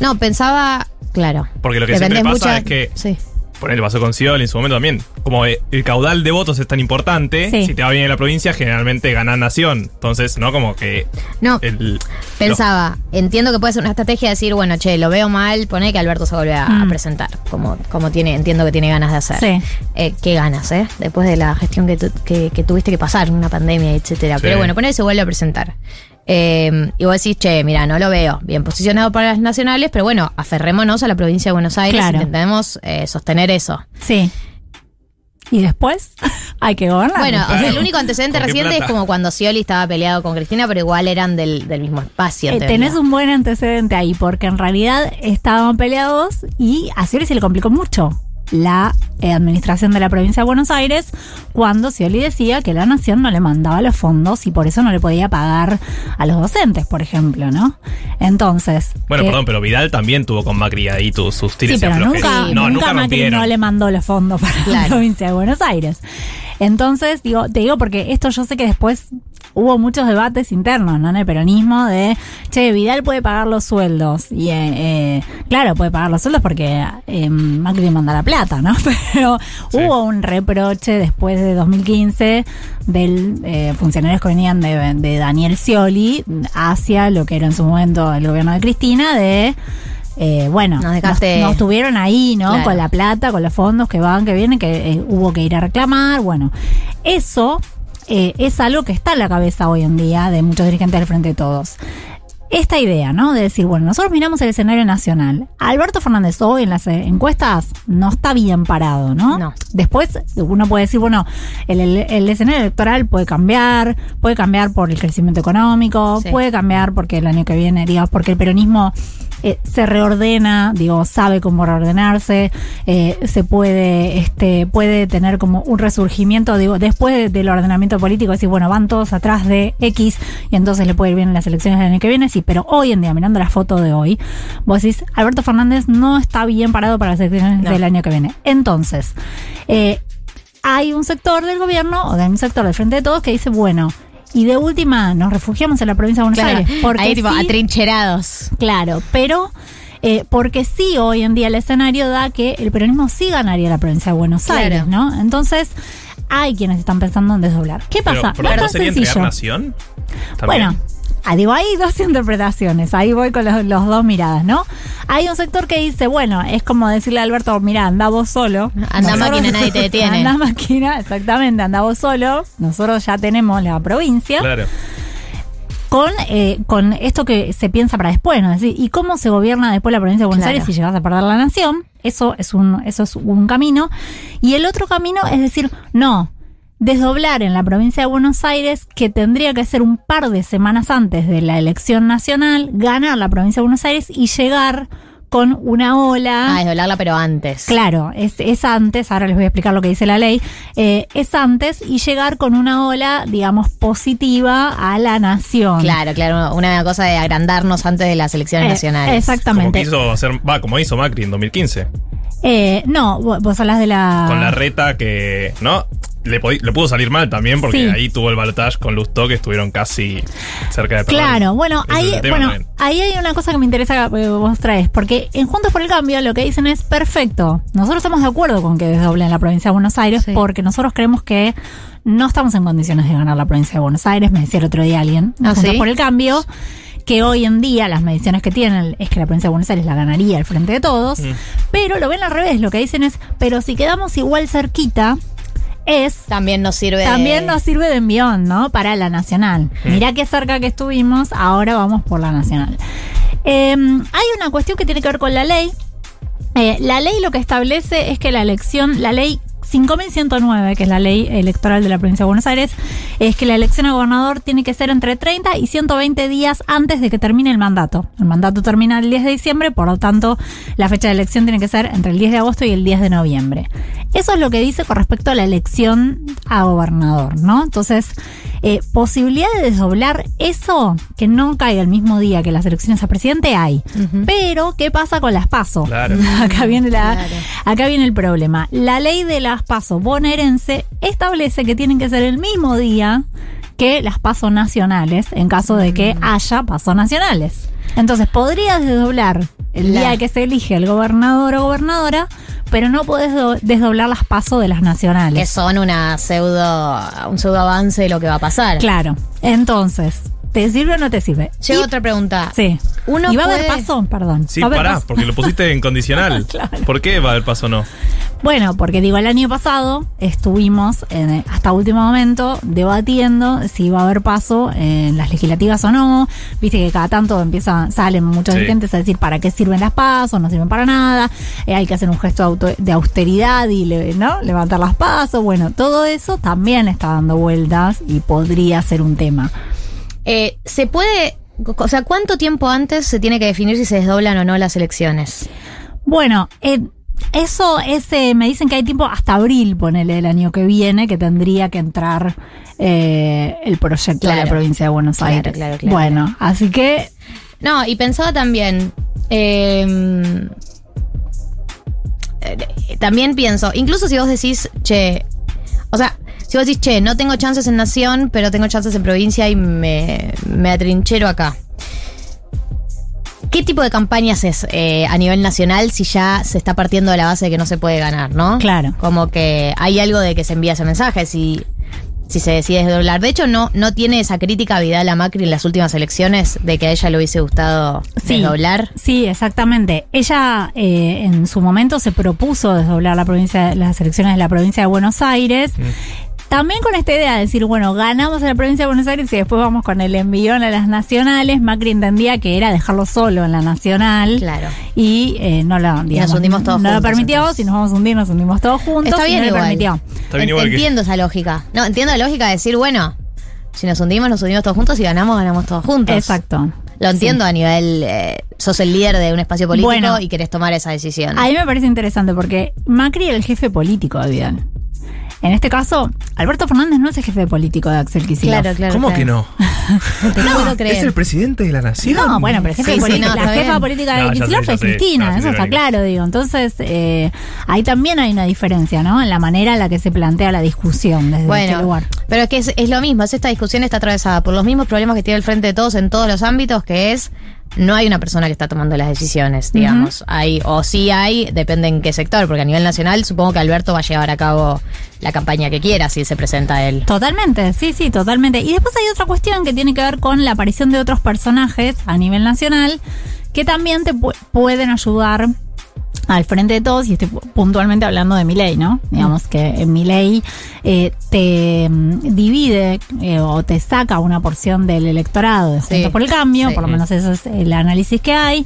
No, pensaba, claro. Porque lo que Depende siempre pasa es que, Sí. Por el pasó con Scioli en su momento también, como eh, el caudal de votos es tan importante, Sí. si te va bien en la provincia, generalmente gana Nación. Entonces, ¿no? Como que. No. el- Pensaba, entiendo que puede ser una estrategia de decir, bueno, che, lo veo mal, pone que Alberto se vuelve a, a Mm. presentar, como, como tiene, entiendo que tiene ganas de hacer. Sí. Eh, ¿Qué ganas, eh? Después de la gestión que, tu- que, que tuviste que pasar, una pandemia, etcétera. Sí. Pero bueno, pone que se vuelve a presentar. Eh, y vos decís, che, mira, no lo veo bien posicionado para las nacionales, pero bueno, aferrémonos a la provincia de Buenos Aires, Claro. intentemos eh, sostener eso. Sí. ¿Y después? Hay que gobernar. Bueno, el único antecedente ¿Con qué reciente es como cuando Scioli estaba peleado con Cristina, pero igual eran del, del mismo espacio. Eh, en tenés un buen antecedente ahí, porque en realidad estaban peleados y a Scioli se le complicó mucho la eh, administración de la provincia de Buenos Aires cuando Scioli decía que la nación no le mandaba los fondos y por eso no le podía pagar a los docentes, por ejemplo, ¿no? Entonces... Bueno, eh, perdón, pero Vidal también tuvo con Macri ahí tu- sus Sí, tires y pero nunca, no, nunca, nunca Macri no le mandó los fondos para la provincia de Buenos Aires. Entonces, digo, te digo porque esto yo sé que después hubo muchos debates internos, ¿no? En el peronismo de, che, Vidal puede pagar los sueldos. Y, eh, eh, claro, puede pagar los sueldos porque eh, Macri manda la plata, ¿no? Pero hubo un reproche después de 2015 del eh, funcionarios que venían de, de Daniel Scioli hacia lo que era en su momento el gobierno de Cristina de... eh, bueno, Nos dejaste- nos estuvieron ahí, ¿no? Claro. Con la plata, con los fondos que van, que vienen, que eh, hubo que ir a reclamar. Bueno, eso eh, es algo que está en la cabeza hoy en día de muchos dirigentes del Frente de Todos. Esta idea, ¿no? De decir, bueno, nosotros miramos el escenario nacional. Alberto Fernández hoy en las eh, encuestas no está bien parado, ¿no? No. Después uno puede decir, bueno, el, el- el escenario electoral puede cambiar, puede cambiar por el crecimiento económico, Sí. puede cambiar porque el año que viene, digamos, porque el peronismo eh, se reordena, digo, sabe cómo reordenarse, eh, se puede, este, puede tener como un resurgimiento, digo, después de- del ordenamiento político, decir, bueno, van todos atrás de X y entonces le puede ir bien en las elecciones del año que viene, sí, pero hoy en día, mirando la foto de hoy, vos decís, Alberto Fernández no está bien parado para las elecciones No. del año que viene. Entonces, eh, hay un sector del gobierno o de un sector del Frente de Todos que dice, bueno, y de última nos refugiamos en la provincia de Buenos Claro, Aires. Porque ahí tipo sí- atrincherados. Claro, pero eh, porque sí hoy en día el escenario da que el peronismo sí ganaría la provincia de Buenos Claro. Aires, ¿no? Entonces hay quienes están pensando en desdoblar. ¿Qué Pero, pasa? perdón, no ¿no es tan sería entregar sencillo. Nación? También. Bueno, ah, digo, hay dos interpretaciones, ahí voy con los, los dos miradas, ¿no? Hay un sector que dice, bueno, es como decirle a Alberto, mira, anda vos solo. Anda máquina, nadie te detiene. Anda máquina, exactamente, anda vos solo. Nosotros ya tenemos la provincia Claro. con, eh, con esto que se piensa para después, ¿no? Es decir, ¿y cómo se gobierna después la provincia de Buenos Claro. Aires si llegas a perder la nación? Eso es un, eso es un camino. Y el otro camino es decir, no, desdoblar en la provincia de Buenos Aires, que tendría que ser un par de semanas antes de la elección nacional, ganar la provincia de Buenos Aires y llegar con una ola. Ah, desdoblarla, pero antes. Claro, es, es antes, ahora les voy a explicar lo que dice la ley, eh, es antes y llegar con una ola, digamos, positiva a la nación. Claro, claro, una cosa de agrandarnos antes de las elecciones Eh, nacionales. Como Exactamente. quiso hacer, va, como hizo Macri en 2015. Eh, no, vo- vos hablas de la... Con la reta que, ¿no? Le, pudo salir mal también porque Sí. ahí tuvo el balotaje con Lustó que estuvieron casi cerca de perder. Claro, bueno, Ese ahí, bueno también. ahí hay una cosa que me interesa que vos traes, porque en Juntos por el Cambio lo que dicen es perfecto. Nosotros estamos de acuerdo con que desdoblen la provincia de Buenos Aires, Sí. porque nosotros creemos que no estamos en condiciones de ganar la provincia de Buenos Aires. Me decía el otro día alguien, ¿Ah, Juntos sí? por el Cambio, que hoy en día las mediciones que tienen es que la provincia de Buenos Aires la ganaría al frente de todos, Mm. pero lo ven al revés, lo que dicen es, pero si quedamos igual cerquita, es También nos sirve. también nos sirve de envión, ¿no? Para la nacional. Mirá qué cerca que estuvimos, ahora vamos por la nacional. Eh, hay una cuestión que tiene que ver con la ley. Eh, la ley lo que establece es que la elección, la ley 5109, que es la ley electoral de la provincia de Buenos Aires, es que la elección a gobernador tiene que ser entre 30 y 120 días antes de que termine el mandato. El mandato termina el 10 de diciembre, por lo tanto, la fecha de elección tiene que ser entre el 10 de agosto y el 10 de noviembre. Eso es lo que dice con respecto a la elección a gobernador, ¿no? Entonces, eh, posibilidad de desdoblar eso, que no caiga el mismo día que las elecciones a presidente, hay. Pero, ¿qué pasa con las PASO? Claro. Acá viene la, acá viene el problema. La ley de las PASO bonaerense establece que tienen que ser el mismo día que las PASO nacionales, en caso de que haya PASO nacionales. Entonces, podrías desdoblar el día que se elige el gobernador o gobernadora, pero no podés do- desdoblar las PASO de las Que nacionales. son una pseudo. un pseudo avance de lo que va a pasar. Claro. Entonces, ¿te sirve o no te sirve? Llega Y- otra pregunta. Sí. Uno ¿Y va a haber paso? Perdón. Sí, ¿Va a haber pará, paso? porque lo pusiste en condicional. Claro. ¿Por qué va a haber paso no? Bueno, porque digo, el año pasado estuvimos eh, hasta último momento debatiendo si iba a haber paso en las legislativas o no. Viste que cada tanto empiezan, salen muchos Sí. dirigentes a decir para qué sirven las pasos, no sirven para nada, eh, hay que hacer un gesto de, auto- de austeridad y le- ¿no? levantar las pasos. Bueno, todo eso también está dando vueltas y podría ser un tema. Eh, se puede. O sea, ¿cuánto tiempo antes se tiene que definir si se desdoblan o no las elecciones? Bueno, eh, eso es, eh, me dicen que hay tiempo hasta abril, ponele el año que viene, que tendría que entrar eh, el proyecto de la Claro. provincia de Buenos Claro, Aires. claro, claro. Bueno, así que No, y pensaba también. eh, también pienso, incluso si vos decís, che, o sea, si vos decís, che, no tengo chances en nación, pero tengo chances en provincia y me, me atrinchero acá. ¿Qué tipo de campañas es eh, a nivel nacional si ya se está partiendo de la base de que no se puede ganar, no? Claro. Como que hay algo de que se envía ese mensaje si, si se decide desdoblar. De hecho, no, no tiene esa crítica Vidal a Macri en las últimas elecciones de que a ella le hubiese gustado Sí. desdoblar. Sí, exactamente. Ella eh, en su momento se propuso desdoblar la provincia, las elecciones de la provincia de Buenos Aires. También con esta idea de decir, bueno, ganamos en la provincia de Buenos Aires y después vamos con el envión a las nacionales. Macri entendía que era dejarlo solo en la nacional. Claro. Y eh, no lo, digamos, hundimos todos no lo permitió. entonces. Si nos vamos a hundir, nos hundimos todos juntos. Está y bien lo igual. permitió. Está bien En- igual que- entiendo esa lógica. No, entiendo la lógica de decir, bueno, si nos hundimos, nos hundimos todos juntos y ganamos, ganamos todos juntos. Exacto. Lo entiendo a nivel, eh, sos el líder de un espacio político Bueno. y querés tomar esa decisión. A mí me parece interesante porque Macri era el jefe político de Vidal. En este caso, Alberto Fernández no es el jefe político de Axel Kicillof. Claro, claro. ¿Cómo claro. que no? No te puedo creer. ¿Es el presidente de la nación? No, bueno, pero el jefe Sí, sí, político- no, la jefa bien. política de No, Kicillof es sé. Cristina, No, eso está claro, digo. Entonces, eh, ahí también hay una diferencia, ¿no? En la manera en la que se plantea la discusión desde este Bueno, lugar. pero es que es, es lo mismo, es esta discusión está atravesada por los mismos problemas que tiene el frente de todos en todos los ámbitos, que es no hay una persona que está tomando las decisiones, digamos. Hay, o sí hay, depende en qué sector, porque a nivel nacional supongo que Alberto va a llevar a cabo la campaña que quiera si se presenta él. Totalmente, sí, sí, totalmente. Y después hay otra cuestión que tiene que ver con la aparición de otros personajes a nivel nacional que también te pu- pueden ayudar al frente de todos, y estoy pu- puntualmente hablando de Milei, ¿no? Digamos que en Milei eh, te mm, divide eh, o te saca una porción del electorado de Juntos Sí, por el Cambio, sí. por lo menos eso es el análisis que hay.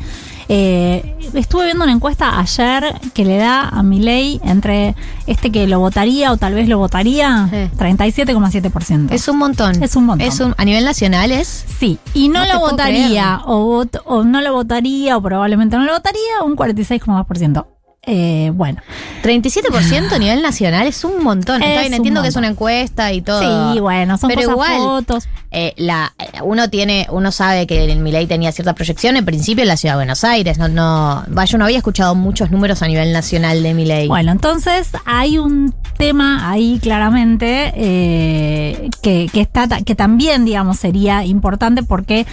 Eh, estuve viendo una encuesta ayer que le da a Milei entre este que lo votaría o tal vez lo votaría, Sí. 37,7%. Es un montón. Es un montón. Es un- a nivel nacional es. Sí, y no, No lo votaría, o, vot- o no lo votaría, o probablemente no lo votaría, un 46,2%. Eh, bueno, 37% a nivel nacional es un montón. Está Es bien, entiendo que es una encuesta y todo. sí, bueno, son Pero cosas igual, fotos. eh, la, eh, uno tiene, uno sabe que el Milei tenía cierta proyección en principio en la ciudad de Buenos Aires. No, no, yo no había escuchado muchos números a nivel nacional de Milei. Bueno, entonces hay un tema ahí claramente eh, que, que está que también, digamos, sería importante porque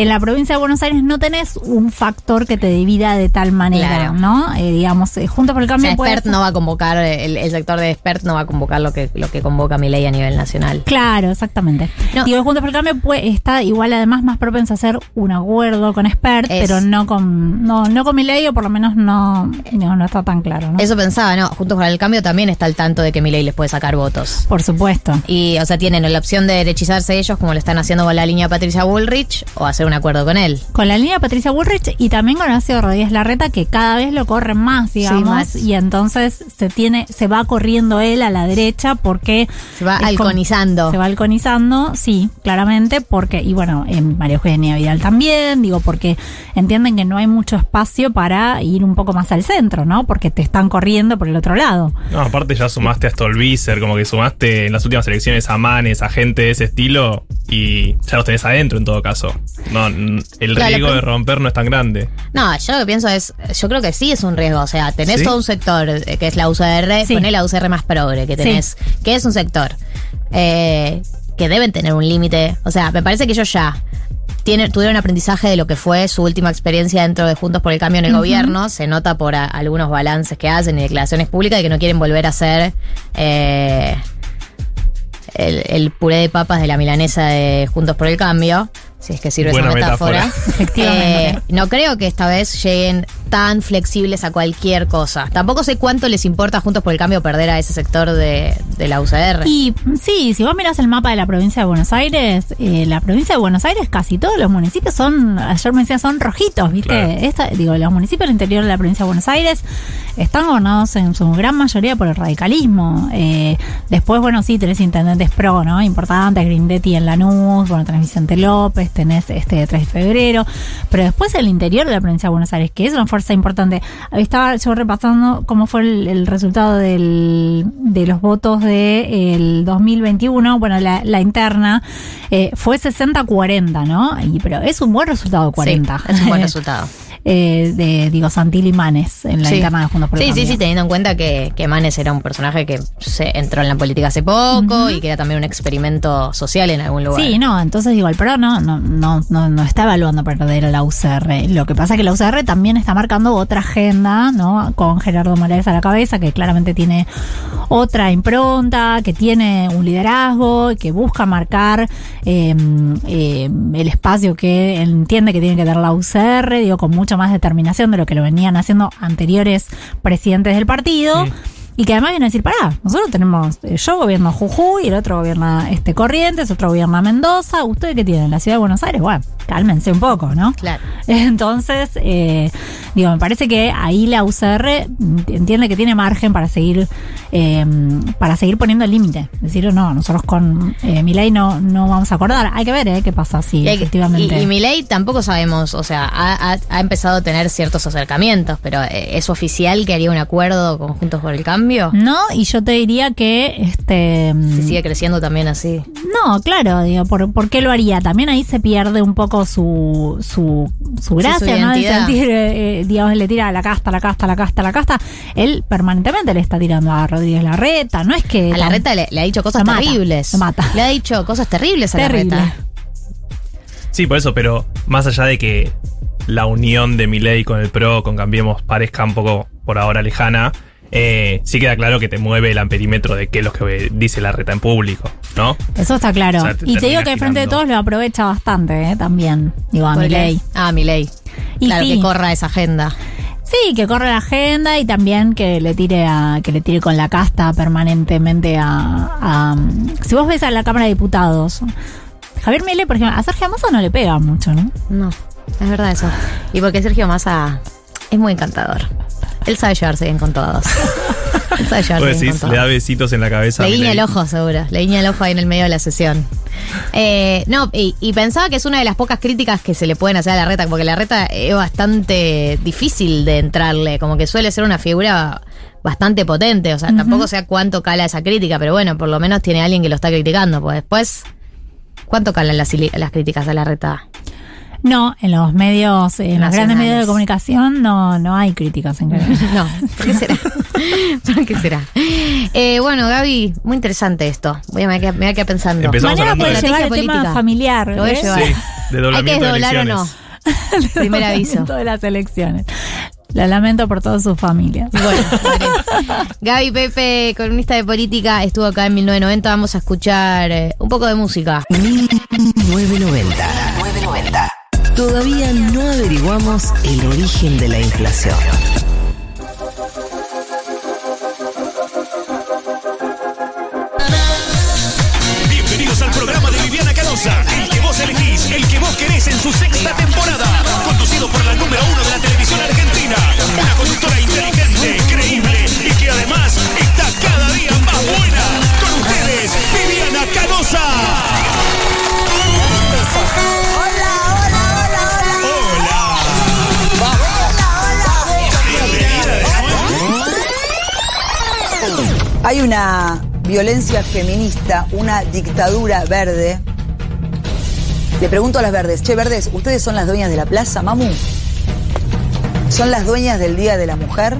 En la provincia de Buenos Aires no tenés un factor que te divida de tal manera, Claro. ¿no? Eh, digamos, eh, Juntos por el O Cambio sea, ser- no va a convocar, el, el sector de Expert no va a convocar lo que, lo que convoca mi ley a nivel nacional. Claro, exactamente. No. Digo, Juntos por el Cambio pues, está igual además más propenso a hacer un acuerdo con Expert, Es. pero no con no, no con mi ley o por lo menos no, no, no está tan claro, ¿no? Eso pensaba, ¿no? Juntos con el cambio también está al tanto de que mi ley les puede sacar votos. Por supuesto. Y, o sea, tienen la opción de derechizarse ellos, como lo están haciendo con la línea Patricia Bullrich, o hacer un acuerdo con él. Con la línea Patricia Bullrich y también con Horacio Rodríguez Larreta, que cada vez lo corren más, digamos, más. y entonces se tiene, se va corriendo él a la derecha porque Se va halconizando. Se va halconizando, sí, claramente, porque, y bueno, en María Eugenia Vidal también, digo, porque entienden que no hay mucho espacio para ir un poco más al centro, ¿no? Porque te están corriendo por el otro lado. No, aparte ya sumaste a Stolbizer, como que sumaste en las últimas elecciones a Manes, a gente de ese estilo, y ya los tenés adentro en todo caso. No, el Claro, riesgo de romper no es tan grande. No, yo lo que pienso es, yo creo que sí es un riesgo. O sea, tenés ¿Sí? todo un sector eh, que es la UCR, Sí. poné la UCR más progre, que tenés, que es un sector eh, que deben tener un límite. O sea, me parece que ellos ya tienen, tuvieron aprendizaje de lo que fue su última experiencia dentro de Juntos por el Cambio en el gobierno. Se nota por a- algunos balances que hacen y declaraciones públicas de que no quieren volver a ser eh, el, el puré de papas de la milanesa de Juntos por el Cambio. Si es que sirve Buena esa metáfora. metáfora. Efectivamente. Eh, no creo que esta vez lleguen tan flexibles a cualquier cosa. Tampoco sé cuánto les importa Juntos por el Cambio perder a ese sector de, de la UCR. Y sí, si vos mirás el mapa de la provincia de Buenos Aires, eh, la provincia de Buenos Aires casi todos los municipios son, ayer me decía, son rojitos, ¿viste? Claro. Esta, digo, los municipios del interior de la provincia de Buenos Aires están gobernados en su gran mayoría por el radicalismo. Eh, después, bueno, sí, tenés intendentes pro, ¿no? Importantes, Grindetti en Lanús, bueno, tenés Vicente López, tenés este 3 de febrero, pero después el interior de la provincia de Buenos Aires, que es una fuerza importante. Estaba yo repasando cómo fue el, el resultado del, de los votos del 2021, bueno, la, la interna eh, fue 60-40, ¿no? Y, pero es un buen resultado 40. Sí, es un buen resultado. Eh, de, digo, Santilli Manes en la Sí. interna de Juntos por el Sí, sí, Cambio. sí, teniendo en cuenta que, que Manes era un personaje que se entró en la política hace poco y que era también un experimento social en algún lugar. Sí, no, entonces digo, el PRO no, no, no, no, no está evaluando perder a la UCR. Lo que pasa es que la UCR también está marcando otra agenda, ¿no? Con Gerardo Morales a la cabeza, que claramente tiene otra impronta, que tiene un liderazgo, que busca marcar eh, eh, el espacio que entiende que tiene que tener la UCR, digo, con mucha más determinación de lo que lo venían haciendo anteriores presidentes del partido. Y que además viene a decir, pará, nosotros tenemos, eh, yo gobierno Jujuy, el otro gobierna este Corrientes, otro gobierna Mendoza, ¿ustedes qué tienen? La ciudad de Buenos Aires, bueno, cálmense un poco, ¿no? Claro. Entonces, eh, digo, me parece que ahí la UCR entiende que tiene margen para seguir, eh, para seguir poniendo el límite. Decir, no, nosotros con eh, mi ley no, no vamos a acordar. Hay que ver, ¿eh? ¿Qué pasa? Sí, Y, hay- efectivamente. y, y Milei tampoco sabemos, o sea, ha, ha- ha empezado a tener ciertos acercamientos, pero eh, ¿es oficial que haría un acuerdo con Juntos por el Cambio? No, y yo te diría que este Si sigue creciendo también así. No, claro, digo, ¿por, por qué lo haría? También ahí se pierde un poco su, su, su gracia, ¿no? De sentir, eh, eh, digamos, le tira la casta, la casta, la casta, la casta. Él permanentemente le está tirando a Rodríguez Larreta, no es que... A la reta le, le ha dicho cosas Lo mata, terribles. lo mata. Le ha dicho cosas terribles a Terrible. la reta. Sí, por eso, pero más allá de que la unión de Milei con el PRO, con Cambiemos, parezca un poco por ahora lejana, eh, sí queda claro que te mueve el amperímetro de qué es lo que dice la reta en público, ¿no? Eso está claro. O sea, te y te digo que frente de todos lo aprovecha bastante, ¿eh? También. Digo, a ¿Por mi ley. Ah, mi ley. Y claro, sí. que corra esa agenda. Sí, que corre la agenda y también que le tire a, que le tire con la casta permanentemente a, a- si vos ves a la Cámara de Diputados, Javier Milei, por ejemplo, a Sergio Massa no le pega mucho, ¿no? No, es verdad eso. Y porque Sergio Massa es muy encantador. Él sabe llevarse bien con todos. Él sabe llevarse bien decís, con le da todos. besitos en la cabeza. a Le guiña el ojo, seguro. Le guiña el ojo ahí en el medio de la sesión. Eh, no, y, y pensaba que es una de las pocas críticas que se le pueden hacer a la reta, porque la reta es bastante difícil de entrarle, como que suele ser una figura bastante potente, o sea, tampoco sé a cuánto cala esa crítica, pero bueno, por lo menos tiene alguien que lo está criticando, pues después, ¿cuánto calan las críticas a la reta? No, en los medios, en los grandes medios de comunicación no, no hay críticas en general. No, ¿por qué será? ¿Por qué será? Eh, bueno, Gaby, muy interesante esto. Voy a me voy a quedar- me voy a quedar pensando. Empezamos Mañana puede de- llevar el Estrategia tema política. familiar. Lo voy a llevar. Sí, de ¿Hay que doblamiento de desdoblar o no? Primer aviso. De las elecciones. La lamento por todas sus familias. Bueno. Gaby Pepe, columnista de política, estuvo acá en 1990. Vamos a escuchar eh, un poco de música. 990. 990. Todavía no averiguamos el origen de la inflación. Bienvenidos al programa de Viviana Canosa, el que vos elegís, el que vos querés en su sexta temporada. Conducido por la número uno de la televisión argentina. Una conductora inteligente, creíble y que además está cada día más buena. Con ustedes, Viviana Canosa. Hay una violencia feminista, una dictadura verde. Le pregunto a las verdes, che, verdes, ¿ustedes son las dueñas de la plaza, mamu? ¿Son las dueñas del Día de la Mujer?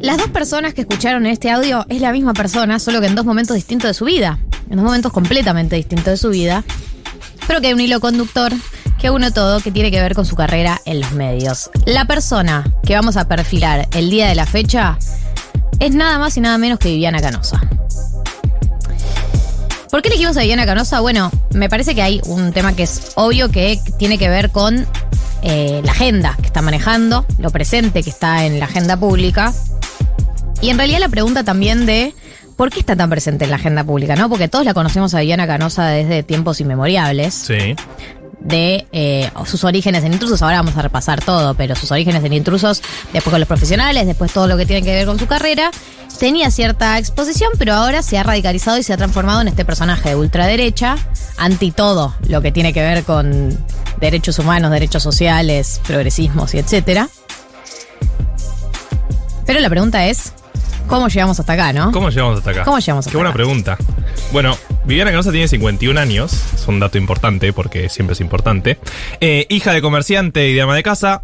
Las dos personas que escucharon este audio es la misma persona, solo que en dos momentos distintos de su vida. En dos momentos completamente distintos de su vida. Pero que hay un hilo conductor que une todo que tiene que ver con su carrera en los medios. La persona que vamos a perfilar el día de la fecha es nada más y nada menos que Viviana Canosa. ¿Por qué elegimos a Viviana Canosa? Bueno, me parece que hay un tema que es obvio que tiene que ver con eh, la agenda que está manejando, lo presente que está en la agenda pública. Y en realidad la pregunta también de por qué está tan presente en la agenda pública, ¿no? Porque todos la conocemos a Viviana Canosa desde tiempos inmemoriales Sí. De eh, sus orígenes en intrusos. Ahora vamos a repasar todo, pero sus orígenes en intrusos, después con los profesionales, después todo lo que tiene que ver con su carrera. Tenía cierta exposición, pero ahora se ha radicalizado y se ha transformado en este personaje de ultraderecha, anti todo lo que tiene que ver con derechos humanos, derechos sociales, progresismos y etcétera. Pero la pregunta es, ¿cómo llegamos hasta acá, no? ¿Cómo llegamos hasta acá? ¿Cómo llegamos hasta Qué buena acá? pregunta. Bueno, Viviana Canosa tiene 51 años, es un dato importante porque siempre es importante. Eh, hija de comerciante y de ama de casa.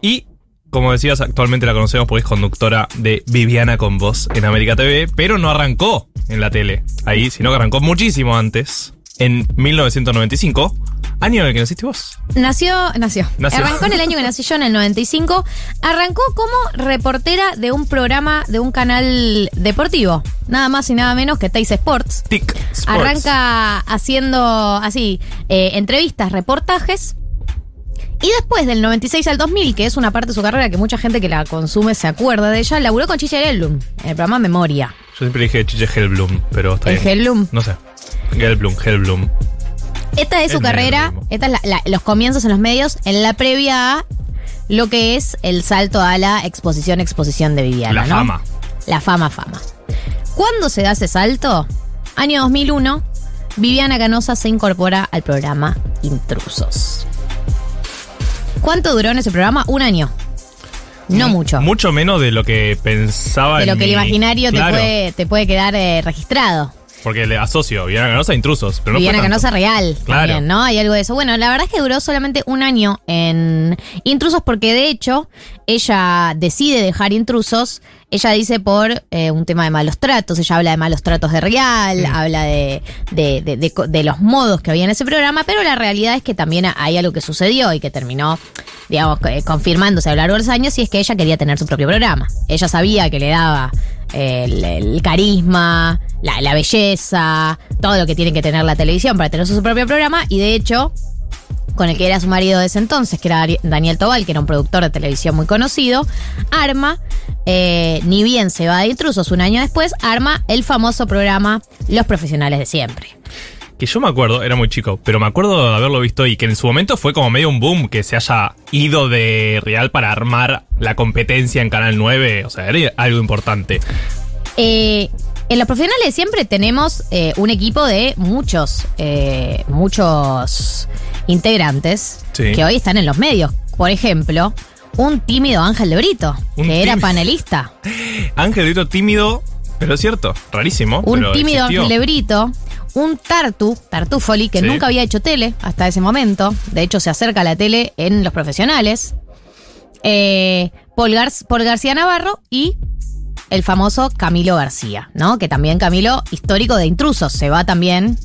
Y, como decías, actualmente la conocemos porque es conductora de Viviana con Voz en América TV, pero no arrancó en la tele ahí, sino que arrancó muchísimo antes, en 1995, año en el que naciste vos. Nació, nació. Nació. Arrancó en el año que nací yo, en el 95. Arrancó como reportera de un programa de un canal deportivo. Nada más y nada menos que Teis Sports. TIC Sports. Arranca haciendo así eh, entrevistas, reportajes. Y después del 96 al 2000, que es una parte de su carrera que mucha gente que la consume se acuerda de ella, laburó con Chicha Hellblum en el programa Memoria. Yo siempre dije Chiche Hellblum, pero está ¿El bien. Hellblum? No sé. Hellblum, Hellblum. Esta es su carrera, esta es la- la- los comienzos en los medios, en la previa a lo que es el salto a la exposición, exposición de Viviana. La ¿no? fama. La fama, fama. ¿Cuándo se da ese salto? Año 2001, Viviana Canosa se incorpora al programa Intrusos. ¿Cuánto duró en ese programa? Un año. No mucho. Mucho menos de lo que pensaba De lo en que el imaginario te, puede, te puede quedar eh, registrado. Porque le asocio Viviana Canosa a intrusos, pero no Viviana fue tanto. Canosa real Claro. también, ¿no? Hay algo de eso. Bueno, la verdad es que duró solamente un año en Intrusos porque de hecho ella decide dejar Intrusos. Ella dice por eh, un tema de malos tratos. Ella habla de malos tratos de Real, habla de, de, de- de los modos que había en ese programa, pero la realidad es que también hay algo que sucedió y que terminó, digamos, eh, confirmándose a lo largo de los años y es que ella quería tener su propio programa. Ella sabía que le daba el, carisma, la, belleza, todo lo que tiene que tener la televisión para tener su propio programa y de hecho con el que era su marido de ese entonces, que era Daniel Tobal, que era un productor de televisión muy conocido, arma, eh, ni bien se va de intrusos un año después, arma el famoso programa Los Profesionales de Siempre. Que yo me acuerdo, era muy chico, pero me acuerdo de haberlo visto y que en su momento fue como medio un boom que se haya ido de Real para armar la competencia en Canal 9. O sea, era algo importante. Eh, en los profesionales de siempre tenemos eh, un equipo de muchos, eh, muchos integrantes Sí. que hoy están en los medios. Por ejemplo, un tímido Ángel de Brito, que era panelista. Ángel Brito tímido, pero es cierto, rarísimo. Un pero tímido existió. Ángel de Brito. Un Tartu, Tartufoli, que Sí. nunca había hecho tele hasta ese momento. De hecho, se acerca a la tele en los profesionales. Eh, Paul, Gar- Paul García Navarro y el famoso Camilo García, ¿no? Que también Camilo, histórico de intrusos, se va también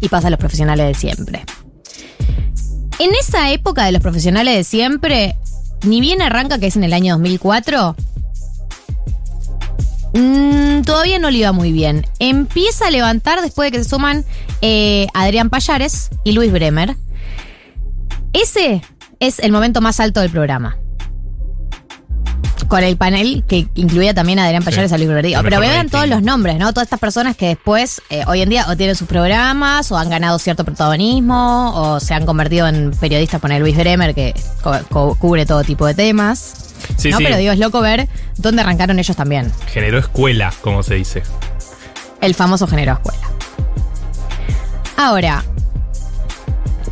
y pasa a los profesionales de siempre. En esa época de los profesionales de siempre, ni bien arranca, que es en el año 2004, mm, todavía no le iba muy bien. Empieza a levantar después de que se suman eh, Adrián Payares y Luis Bremer. Ese es el momento más alto del programa. Con el panel que incluía también a Adrián Payares Sí. a Luis Bremer. El Pero mejor vean todos los nombres, ¿no? Todas estas personas que después, eh, hoy en día, o tienen sus programas, o han ganado cierto protagonismo, o se han convertido en periodistas. Poner Luis Bremer, que cubre todo tipo de temas. Sí, ¿no? sí. Pero digo, es loco ver dónde arrancaron ellos también. Generó escuela, como se dice. El famoso género escuela. Ahora,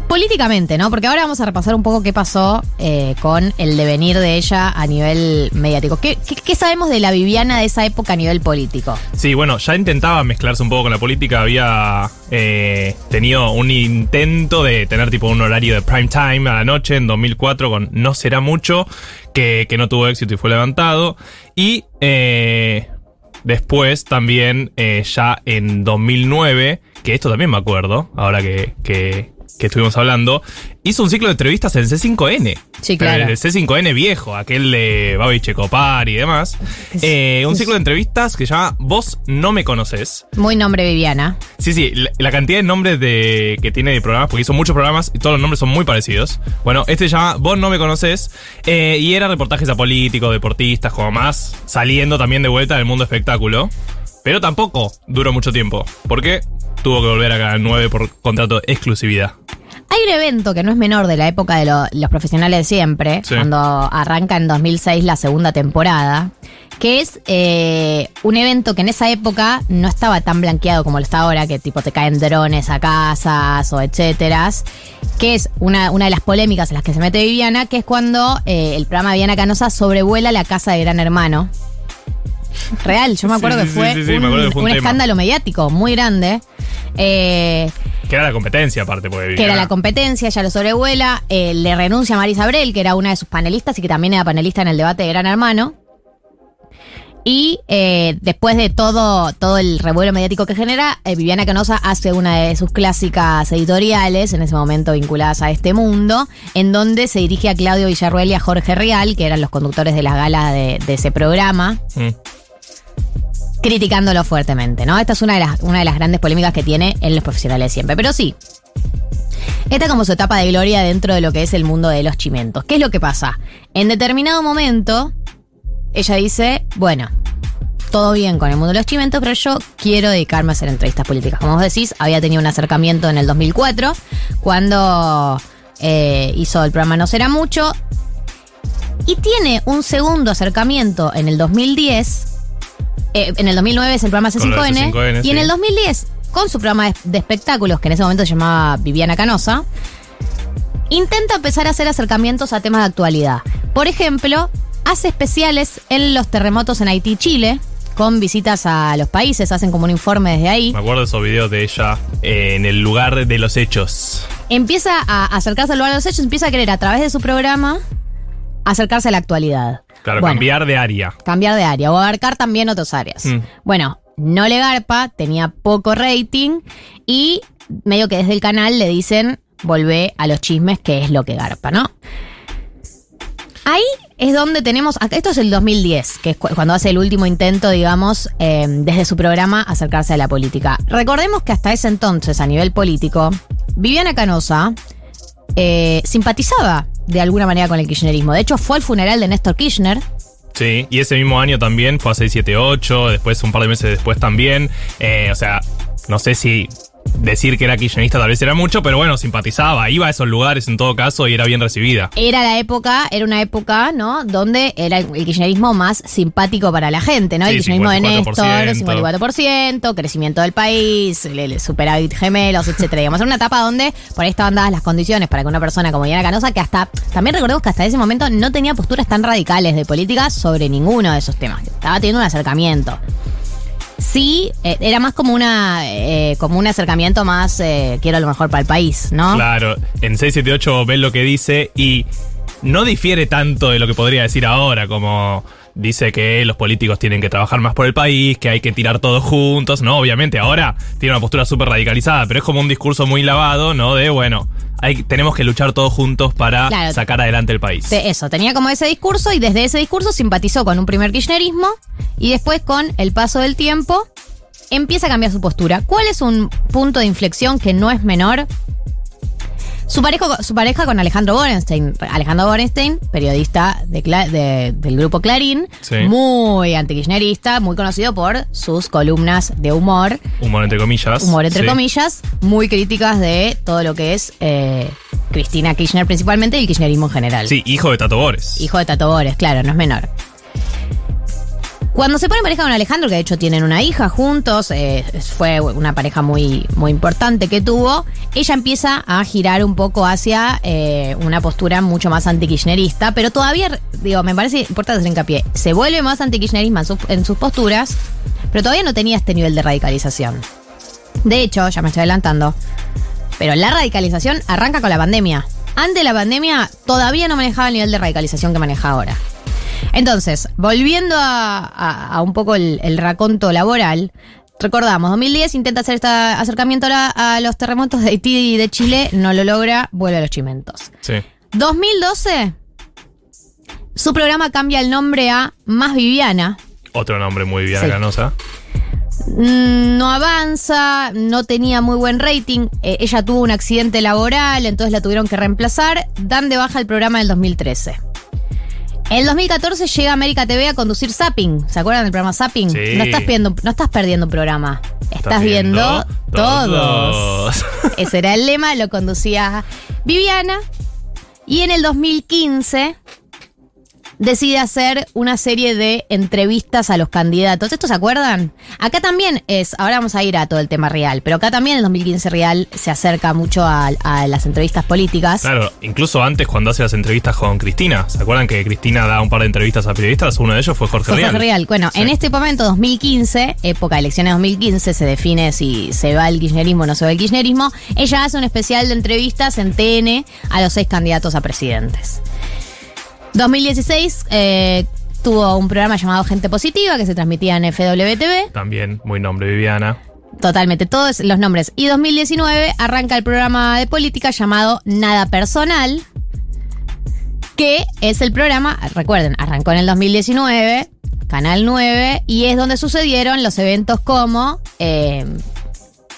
políticamente, ¿no? Porque ahora vamos a repasar un poco qué pasó eh, con el devenir de ella a nivel mediático. ¿Qué, sabemos de la Viviana de esa época a nivel político? Sí, bueno, ya intentaba mezclarse un poco con la política. Había eh, tenido un intento de tener tipo un horario de prime time a la noche en 2004 con No Será Mucho, que, no tuvo éxito y fue levantado. Y eh, después también, ya en 2009, que esto también me acuerdo, ahora que, que, que estuvimos hablando, hizo un ciclo de entrevistas en C5N. Sí, claro. El C5N viejo, aquel de Babi Checopar y demás. Eh, un ciclo de entrevistas que se llama Vos no me conoces. Muy nombre Viviana. Sí, sí, la, la cantidad de nombres de, que tiene de programas, porque hizo muchos programas y todos los nombres son muy parecidos. Bueno, este se llama Vos no me conoces eh, y era reportajes a políticos, deportistas, como más, saliendo también de vuelta del mundo espectáculo. Pero tampoco duró mucho tiempo, porque tuvo que volver acá al 9 por contrato de exclusividad. Hay un evento que no es menor de la época de lo- los profesionales de siempre, Sí. cuando arranca en 2006 la segunda temporada, que es eh, un evento que en esa época no estaba tan blanqueado como lo está ahora, que tipo te caen drones a casas o etcétera, que es una, una de las polémicas en las que se mete Viviana, que es cuando eh, el programa Viviana Canosa sobrevuela la casa de Gran Hermano. Real, yo me acuerdo sí, que fue, sí, sí, me un, acuerdo que fue un un tema. escándalo mediático muy grande. Eh, Que era la competencia, aparte, porque que era la competencia, ella lo sobrevuela, eh, le renuncia a Marisa Abrel, que era una de sus panelistas y que también era panelista en el debate de Gran Hermano. Y eh, después de todo, todo el revuelo mediático que genera, eh, Viviana Canosa hace una de sus clásicas editoriales, en ese momento vinculadas a este mundo, en donde se dirige a Claudio Villarruel y a Jorge Real, que eran los conductores de las galas de, de ese programa Mm. Criticándolo fuertemente, ¿no? Esta es una de las, una de las grandes polémicas que tiene en los profesionales siempre. Pero sí, esta es como su etapa de gloria dentro de lo que es el mundo de los chimentos. ¿Qué es lo que pasa? En determinado momento, ella dice, bueno, todo bien con el mundo de los chimentos, pero yo quiero dedicarme a hacer entrevistas políticas. Como vos decís, había tenido un acercamiento en el 2004, cuando eh, hizo el programa No Será Mucho, y tiene un segundo acercamiento en el 2010. Eh, en el 2009 es el programa Con lo de C5N. C5N, y en el 2010, con su programa de, de espectáculos, que en ese momento se llamaba Viviana Canosa, intenta empezar a hacer acercamientos a temas de actualidad. Por ejemplo, hace especiales en los terremotos en Haití y Chile, con visitas a los países, hacen como un informe desde ahí. Me acuerdo de esos videos de ella eh, en el lugar de los hechos. empieza a acercarse al lugar de los hechos, empieza a querer a través de su programa acercarse a la actualidad. Claro, Bueno. cambiar de área. Cambiar de área o abarcar también otras áreas. Mm. Bueno, no le garpa, tenía poco rating y medio que desde el canal le dicen volvé a los chismes, que es lo que garpa, ¿no? Ahí es donde tenemos, acá- esto es el 2010, que es cu- cuando hace el último intento, digamos, eh, desde su programa acercarse a la política. Recordemos que hasta ese entonces, a nivel político, Viviana Canosa eh, simpatizaba de alguna manera con el kirchnerismo. De hecho, fue al funeral de Néstor Kirchner. Sí, y ese mismo año también fue a 678, después un par de meses después también. Eh, o sea, no sé si decir que era kirchnerista tal vez era mucho, pero bueno, simpatizaba, iba a esos lugares en todo caso y era bien recibida. Era la época, era una época, ¿no? Donde era el kirchnerismo más simpático para la gente, ¿no? el kirchnerismo de Néstor, 54%. 54%, crecimiento del país, el, el superávit gemelos, etcétera. Digamos, era una etapa donde por ahí estaban dadas las condiciones para que una persona como Diana Canosa, que hasta, también recordemos que hasta ese momento no tenía posturas tan radicales de política sobre ninguno de esos temas. Estaba teniendo un acercamiento. Sí, eh, era más como una eh, como un acercamiento más eh, quiero lo mejor para el país, ¿no? Claro, en 678 ven lo que dice y no difiere tanto de lo que podría decir ahora, como dice que los políticos tienen que trabajar más por el país, que hay que tirar todos juntos, ¿no? Obviamente ahora tiene una postura súper radicalizada, pero es como un discurso muy lavado, ¿no? De, bueno, hay, tenemos que luchar todos juntos para Claro. sacar adelante el país. Eso, tenía como ese discurso y desde ese discurso simpatizó con un primer kirchnerismo y después con el paso del tiempo empieza a cambiar su postura. ¿Cuál es un punto de inflexión que no es menor? Su pareja, su pareja con Alejandro Borenstein. Alejandro Borenstein, periodista de Cla- de- del grupo Clarín, Sí. muy antikirchnerista, muy conocido por sus columnas de humor, Humor entre comillas. humor entre Sí. comillas, muy críticas de todo lo que es eh, Cristina Kirchner principalmente y el kirchnerismo en general. Sí, hijo de Tato Bores. Hijo de Tato Bores, claro, no es menor. Cuando se pone en pareja con Alejandro, que de hecho tienen una hija juntos, eh, fue una pareja muy, muy importante que tuvo, ella empieza a girar un poco hacia eh, una postura mucho más antikirchnerista, pero todavía, digo, me parece importante hacer hincapié, se vuelve más antikirchnerismo en, en sus posturas, pero todavía no tenía este nivel de radicalización. De hecho, ya me estoy adelantando, pero la radicalización arranca con la pandemia. Antes de la pandemia todavía no manejaba el nivel de radicalización que maneja ahora. Entonces, volviendo a, a- a un poco el, el raconto laboral, recordamos, 2010 intenta hacer este acercamiento a, los terremotos de Haití y de Chile, no lo logra, vuelve a los chimentos. Sí. 2012, su programa cambia el nombre a Más Viviana. Otro nombre muy bien Sí. Canosa. No avanza, no tenía muy buen rating. eh, ella tuvo un accidente laboral, entonces la tuvieron que reemplazar. Dan de baja el programa del 2013. En el 2014 llega América TV a conducir Zapping. ¿Se acuerdan del programa Zapping? Sí. No estás viendo, no estás perdiendo un programa. Estás, viendo, viendo todos. todos. Ese era el lema, lo conducía Viviana. Y en el 2015 decide hacer una serie de entrevistas a los candidatos. ¿Esto se acuerdan? Acá también es, ahora vamos a ir a todo el tema real, pero acá también el 2015 real se acerca mucho a, a las entrevistas políticas. Claro, incluso antes cuando hace las entrevistas con Cristina. ¿Se acuerdan que Cristina da un par de entrevistas a periodistas? Uno de ellos fue Jorge. Jorge Rial. Bueno, Sí. en este momento, 2015, época de elecciones 2015, se define si se va el kirchnerismo o no se va el kirchnerismo. Ella hace un especial de entrevistas en TN a los seis candidatos a presidentes. 2016 eh, tuvo un programa llamado Gente Positiva que se transmitía en FWTV. También, muy nombre Viviana. Totalmente, todos los nombres. Y 2019 arranca el programa de política llamado Nada Personal, que es el programa, recuerden, arrancó en el 2019, Canal 9, y es donde sucedieron los eventos como eh,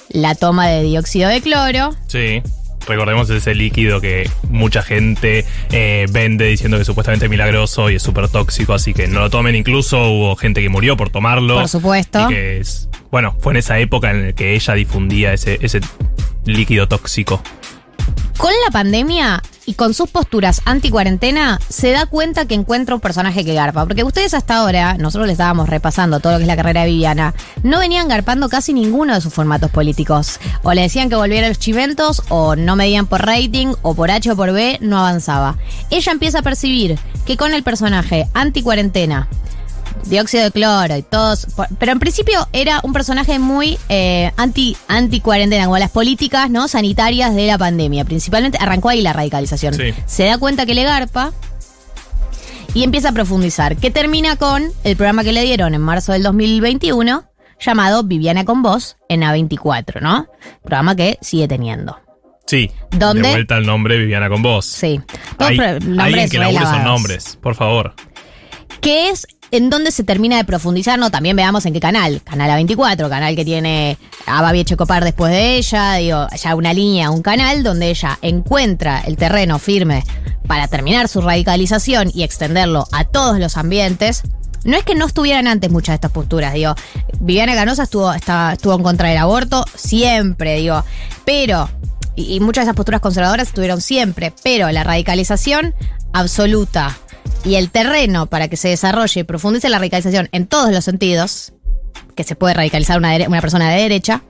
la toma de dióxido de cloro, Sí. Recordemos ese líquido que mucha gente eh, vende diciendo que es supuestamente milagroso y es súper tóxico, así que no lo tomen. Incluso hubo gente que murió por tomarlo. por supuesto. Y que es, bueno, fue en esa época en la que ella difundía ese, ese líquido tóxico. Con la pandemia y con sus posturas anti-cuarentena, se da cuenta que encuentra un personaje que garpa. Porque ustedes hasta ahora, nosotros le estábamos repasando todo lo que es la carrera de Viviana, no venían garpando casi ninguno de sus formatos políticos. O le decían que volviera a los chiventos, o no medían por rating, o por H o por B, no avanzaba. Ella empieza a percibir que con el personaje anti-cuarentena, dióxido de cloro y todos. Pero en principio era un personaje muy eh, anti, anti cuarentena, como las políticas no sanitarias de la pandemia. Principalmente arrancó ahí la radicalización. Sí. Se da cuenta que le garpa y empieza a profundizar. Que termina con el programa que le dieron en marzo del 2021, llamado Viviana con Vos en A24, ¿no? Programa que sigue teniendo. Sí. ¿Dónde? De vuelta el nombre Viviana con vos. Sí. Hay- alguien que re labure lavados. nombres, por favor. que es en donde se termina de profundizar, no, también veamos en qué canal, canal A24, canal que tiene a Babi Echecopar después de ella, digo, ya una línea, un canal donde ella encuentra el terreno firme para terminar su radicalización y extenderlo a todos los ambientes. no es que no estuvieran antes muchas de estas posturas, digo. Viviana Canosa estuvo, estaba- estuvo en contra del aborto siempre, digo. Pero, y muchas de esas posturas conservadoras estuvieron siempre, pero la radicalización absoluta y el terreno para que se desarrolle y profundice la radicalización en todos los sentidos, que se puede radicalizar una, persona de derecha,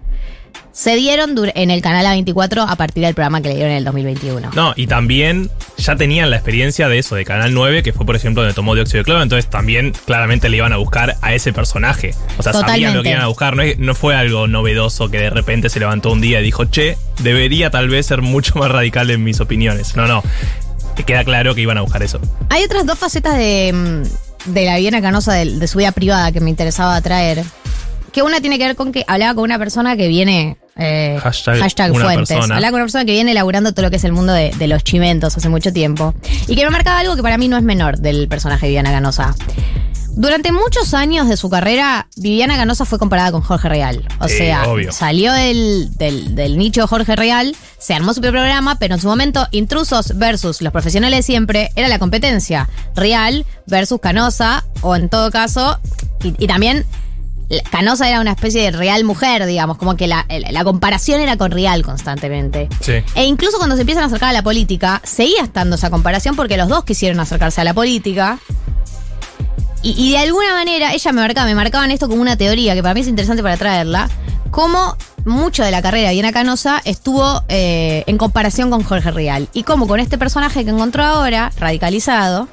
se dieron en el canal A24 a partir del programa que le dieron en el 2021. No, y también ya tenían la experiencia de eso, de Canal 9, que fue, por ejemplo, donde tomó dióxido de cloro, entonces también claramente le iban a buscar a ese personaje. O sea, sabían lo que iban a buscar, no, es- no fue algo novedoso que de repente se levantó un día y dijo, che, debería tal vez ser mucho más radical en mis opiniones. No, no, te queda claro que iban a buscar eso. Hay otras dos facetas de, mm, de la Viviana Canosa de, de su vida privada que me interesaba traer. Que una tiene que ver con que hablaba con una persona que viene. eh, Hashtag fuentes. persona. Hablaba con una persona que viene elaborando todo lo que es el mundo de, de los chimentos hace mucho tiempo. Y que me marcaba algo que para mí no es menor del personaje de Viviana Canosa. Durante muchos años de su carrera, Viviana Canosa fue comparada con Jorge Real. O Sí, sea, obvio. salió del, del, del nicho de Jorge Real, se armó su propio programa, pero en su momento, intrusos versus los profesionales de siempre era la competencia. Real versus Canosa, o en todo caso, y, y también Canosa era una especie de real mujer, digamos, como que la, la comparación era con Real constantemente. Sí. E incluso cuando se empiezan a acercar a la política, seguía estando esa comparación porque los dos quisieron acercarse a la política. Y, de alguna manera, ella me marcaba, me marcaban esto como una teoría que para mí es interesante para traerla, cómo mucho de la carrera de Diana Canosa estuvo eh, en comparación con Jorge Rial. Y cómo con este personaje que encontró ahora, radicalizado,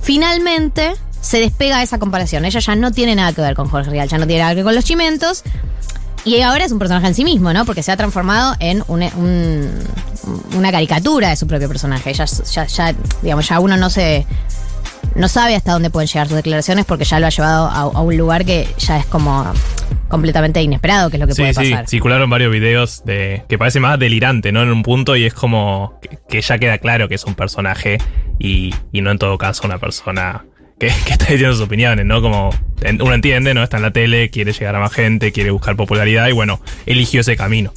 finalmente se despega de esa comparación. Ella ya no tiene nada que ver con Jorge Rial, ya no tiene nada que ver con los chimentos. Y ahora es un personaje en sí mismo, ¿no? Porque se ha transformado en un- una caricatura de su propio personaje. Ya, ya, ya, digamos, ya uno no se. No sabe hasta dónde pueden llegar sus declaraciones porque ya lo ha llevado a, a un lugar que ya es como completamente inesperado, que es lo que Sí, puede sí, pasar. circularon varios videos de que parece más delirante, ¿no? En un punto y es como que, que ya queda claro que es un personaje y, y no en todo caso una persona que, que está diciendo sus opiniones, ¿no? Como uno entiende, ¿no? Está en la tele, quiere llegar a más gente, quiere buscar popularidad y bueno, eligió ese camino.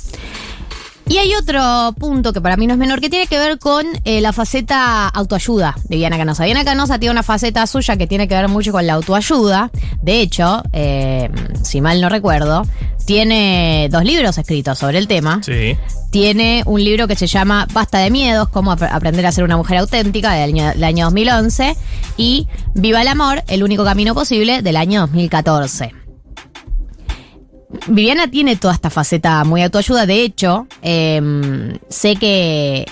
Y hay otro punto que para mí no es menor, que tiene que ver con eh, la faceta autoayuda de Viana Canosa. Viana Canosa tiene una faceta suya que tiene que ver mucho con la autoayuda. De hecho, eh, si mal no recuerdo, tiene dos libros escritos sobre el tema. Sí. Tiene un libro que se llama Basta de miedos, cómo ap- aprender a ser una mujer auténtica, del año, del año 2011. Y Viva el amor, el único camino posible, del año 2014. Viviana tiene toda esta faceta muy autoayuda. De hecho, eh, sé que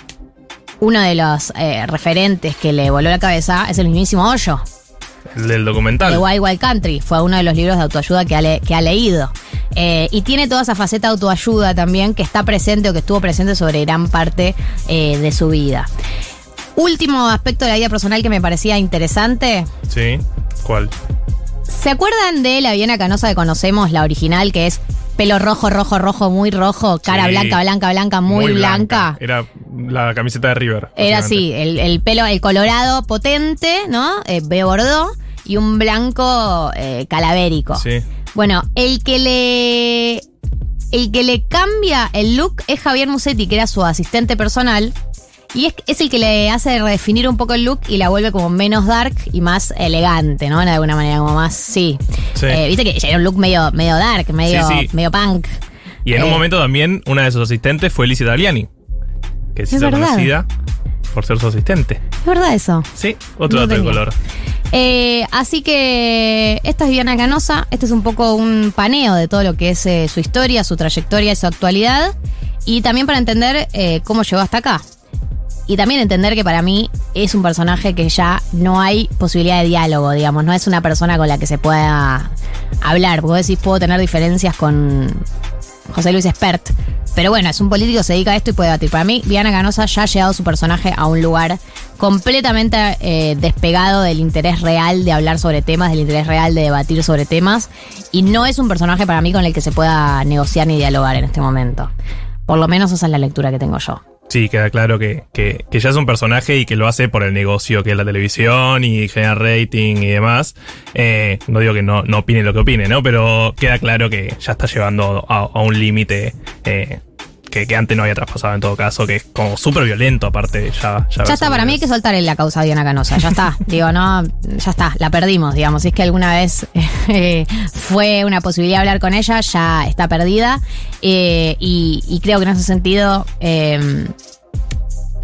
uno de los eh, referentes que le voló la cabeza es el mismísimo Hoyo, El del documental. de Wild Wild Country. Fue uno de los libros de autoayuda que ha, le- que ha leído. Eh, y tiene toda esa faceta de autoayuda también que está presente o que estuvo presente sobre gran parte eh, de su vida. Último aspecto de la vida personal que me parecía interesante. Sí. ¿Cuál? ¿Se acuerdan de la Viena Canosa que conocemos, la original, que es pelo rojo, rojo, rojo, muy rojo, cara Sí. blanca, blanca, blanca, muy, blanca? Era la camiseta de River. Era así, el, el pelo, el colorado potente, ¿no? Eh, bordó y un blanco eh, calavérico. Sí. Bueno, el que le. El que le cambia el look es Javier Musetti, que era su asistente personal. Y es, es el que le hace redefinir un poco el look y la vuelve como menos dark y más elegante, ¿no? De alguna manera, como más, sí. Sí. Eh, Viste que era un look medio, medio dark, medio, Sí, sí. medio punk. Y en un Eh, momento también una de sus asistentes fue Lizzie Italiani. Que se Es hizo verdad. conocida por ser su asistente. Es verdad eso. Sí, otro No dato de color. Eh, así que esta es Viviana Canosa. Este es un poco un paneo de todo lo que es eh, su historia, su trayectoria y su actualidad. Y también para entender eh, cómo llegó hasta acá. Y también entender que para mí es un personaje que ya no hay posibilidad de diálogo, digamos. No es una persona con la que se pueda hablar. Vos decís, puedo tener diferencias con José Luis Espert. Pero bueno, es un político, se dedica a esto y puede debatir. Para mí, Viana Canosa ya ha llevado su personaje a un lugar completamente eh, despegado del interés real de hablar sobre temas, del interés real de debatir sobre temas. Y no es un personaje para mí con el que se pueda negociar ni dialogar en este momento. Por lo menos esa es la lectura que tengo yo. Sí, queda claro que, que- que ya es un personaje y que lo hace por el negocio que es la televisión y genera rating y demás. Eh, no digo que no, no opine lo que opine, ¿no? Pero queda claro que ya está llevando a, a un límite eh, que, que antes no había traspasado en todo caso, que es como súper violento aparte. Ya, ya, Ya está, para mí hay que soltar la causa de Diana Canosa. Ya está. Digo, no, ya está, la perdimos, digamos. Si es que alguna vez eh, fue una posibilidad hablar con ella, ya está perdida. Eh, y, y creo que en ese sentido. eh,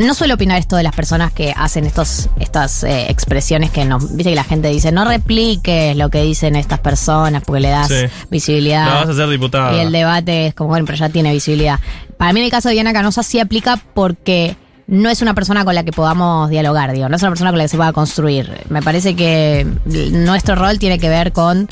no suelo opinar esto de las personas que hacen estos, estas eh, expresiones que nos. Viste que la gente dice, no repliques lo que dicen estas personas porque le das Sí. visibilidad. No, vas a ser diputada. Y el debate es como, bueno, pero ya tiene visibilidad. Para mí, en el caso de Diana Canosa, sí aplica porque no es una persona con la que podamos dialogar, digo, no es una persona con la que se pueda construir. Me parece que nuestro rol tiene que ver con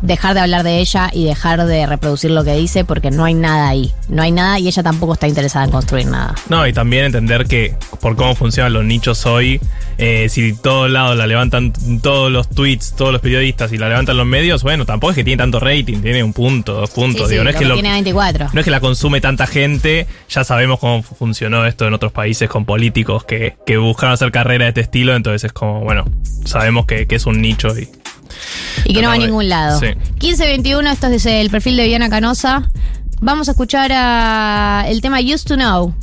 dejar de hablar de ella y dejar de reproducir lo que dice porque no hay nada ahí. No hay nada y ella tampoco está interesada en construir nada. No, y también entender que por cómo funcionan los nichos hoy, eh, si todos lados la levantan todos los tweets, todos los periodistas y la levantan los medios, bueno, tampoco es que tiene tanto rating, tiene un punto, dos puntos. Sí, digo, sí, no, es que lo- tiene 24. no es que la consume tanta gente, ya sabemos cómo funcionó esto en otros países con políticos que, que buscaron hacer carrera de este estilo, entonces es como, bueno, sabemos que, que es un nicho y... Y que no va a ningún lado. Sí. 1521, esto es el perfil de Viana Canosa. Vamos a escuchar a el tema Used to Know.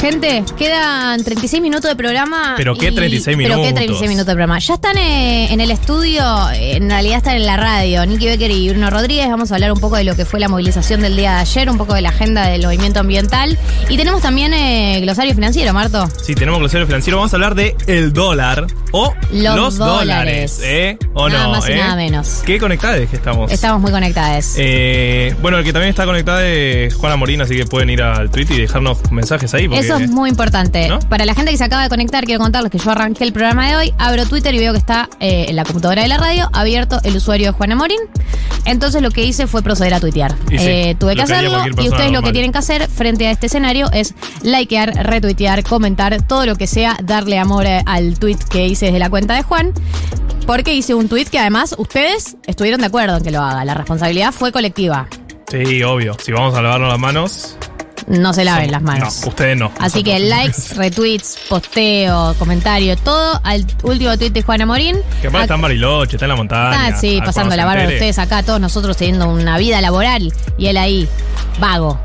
Gente, quedan 36 minutos de programa. Pero qué y- 36 Pero qué minutos. 36 minutos de programa. Ya están eh, en el estudio, en realidad están en la radio, Nicky Becker y Bruno Rodríguez. Vamos a hablar un poco de lo que fue la movilización del día de ayer, un poco de la agenda del movimiento ambiental. Y tenemos también eh, glosario financiero, Marto. Si tenemos glosario financiero, vamos a hablar de el dólar o Los los, dólares. dólares, ¿eh? ¿O Nada no? más y eh? nada menos. Qué conectadas que estamos. Estamos muy conectadas. Eh, bueno, el que también está conectado es Juana Morín, así que pueden ir al Twitter y dejarnos mensajes ahí. Porque, Eso es muy importante. ¿No? Para la gente que se acaba de conectar, quiero contarles que yo arranqué el programa de hoy, abro Twitter y veo que está eh, en la computadora de la radio abierto el usuario de Juana Morín. Entonces lo que hice fue proceder a tuitear. Y sí, Eh, tuve que hacerlo y ustedes lo que tienen que hacer frente a este escenario es likear, retuitear, comentar, todo lo que sea, darle amor eh, al tweet que hice desde la cuenta de Juan. Porque hice un tweet que además ustedes estuvieron de acuerdo en que lo haga. La responsabilidad fue colectiva. Sí, obvio. Si vamos a lavarnos las manos. No se laven las manos. No, ustedes no. Así que likes, retweets, posteo, comentario, todo al último tweet de Juana Morín. Que aparte está en Bariloche, está en la montaña. Ah, sí, pasando la barba de ustedes acá, todos nosotros teniendo una vida laboral y él ahí, vago.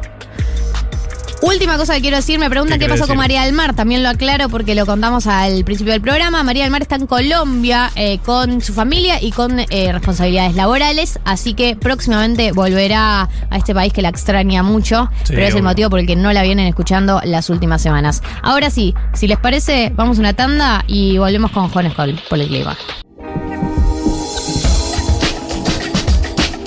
Última cosa que quiero decir, me preguntan ¿Qué pasó con? María del Mar, también lo aclaro porque lo contamos al principio del programa. María del Mar está en Colombia eh, con su familia y con eh, responsabilidades laborales, así que próximamente volverá a este país que la extraña mucho, Sí, pero es el motivo por el que no la vienen escuchando las últimas semanas. Ahora sí, si les parece, vamos a una tanda y volvemos con Escol por el clima.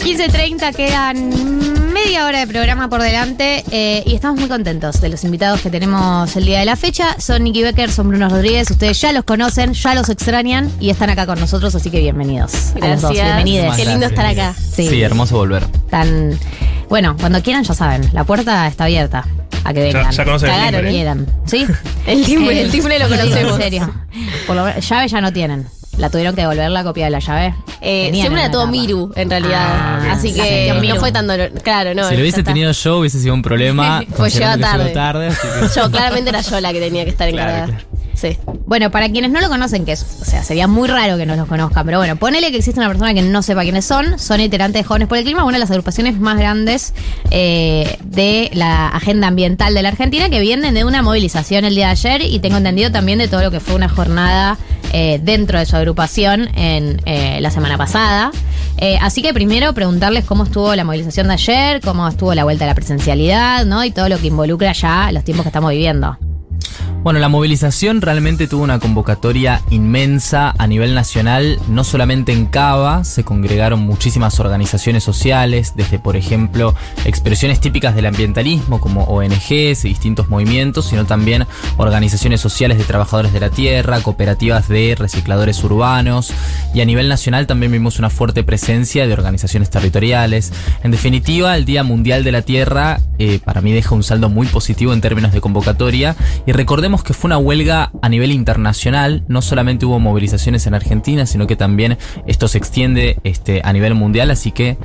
15.30, quedan media hora de programa por delante eh, y estamos muy contentos de los invitados que tenemos el día de la fecha. Son Nicky Becker, son Bruno Rodríguez, ustedes ya los conocen, ya los extrañan y están acá con nosotros, así que bienvenidos. A los dos, Gracias. bienvenidos. Qué lindo estar acá. Sí, Sí, hermoso volver. Tan, bueno, cuando quieran ya saben, la puerta está abierta a que Ya- vengan. ya conocen el timbre. quieran. ¿Sí? El timbre, el timbre lo conocemos. En serio. Por lo menos- llave ya no tienen. La tuvieron que devolver la copia de la llave. Eh, siempre todo tapa. Miru, en realidad. Ah. Así La que no fue tan dolor. Claro, no. si lo hubiese tenido yo, hubiese sido un problema. Pues tarde. llegó tarde, que- Yo, claramente era yo la que tenía que estar Claro, encargada. Sí. Bueno, para quienes no lo conocen, que es, o sea, sería muy raro que no los conozcan, pero bueno, ponele que existe una persona que no sepa quiénes son, son iterantes de Jóvenes por el Clima, una de las agrupaciones más grandes eh, de la agenda ambiental de la Argentina, que vienen de una movilización el día de ayer y tengo entendido también de todo lo que fue una jornada eh, dentro de su agrupación en eh, la semana pasada. Así que primero preguntarles cómo estuvo la movilización de ayer, cómo estuvo la vuelta a la presencialidad, ¿no? Y todo lo que involucra ya los tiempos que estamos viviendo. Bueno, la movilización realmente tuvo una convocatoria inmensa a nivel nacional, no solamente en Cava, se congregaron muchísimas organizaciones sociales, desde por ejemplo expresiones típicas del ambientalismo como ONGs y distintos movimientos, sino también organizaciones sociales de trabajadores de la tierra, cooperativas de recicladores urbanos y a nivel nacional también vimos una fuerte presencia de organizaciones territoriales. En definitiva, el Día Mundial de la Tierra eh, para mí deja un saldo muy positivo en términos de convocatoria y recordemos que fue una huelga a nivel internacional, no solamente hubo movilizaciones en Argentina, sino que también esto se extiende este, a nivel mundial, así que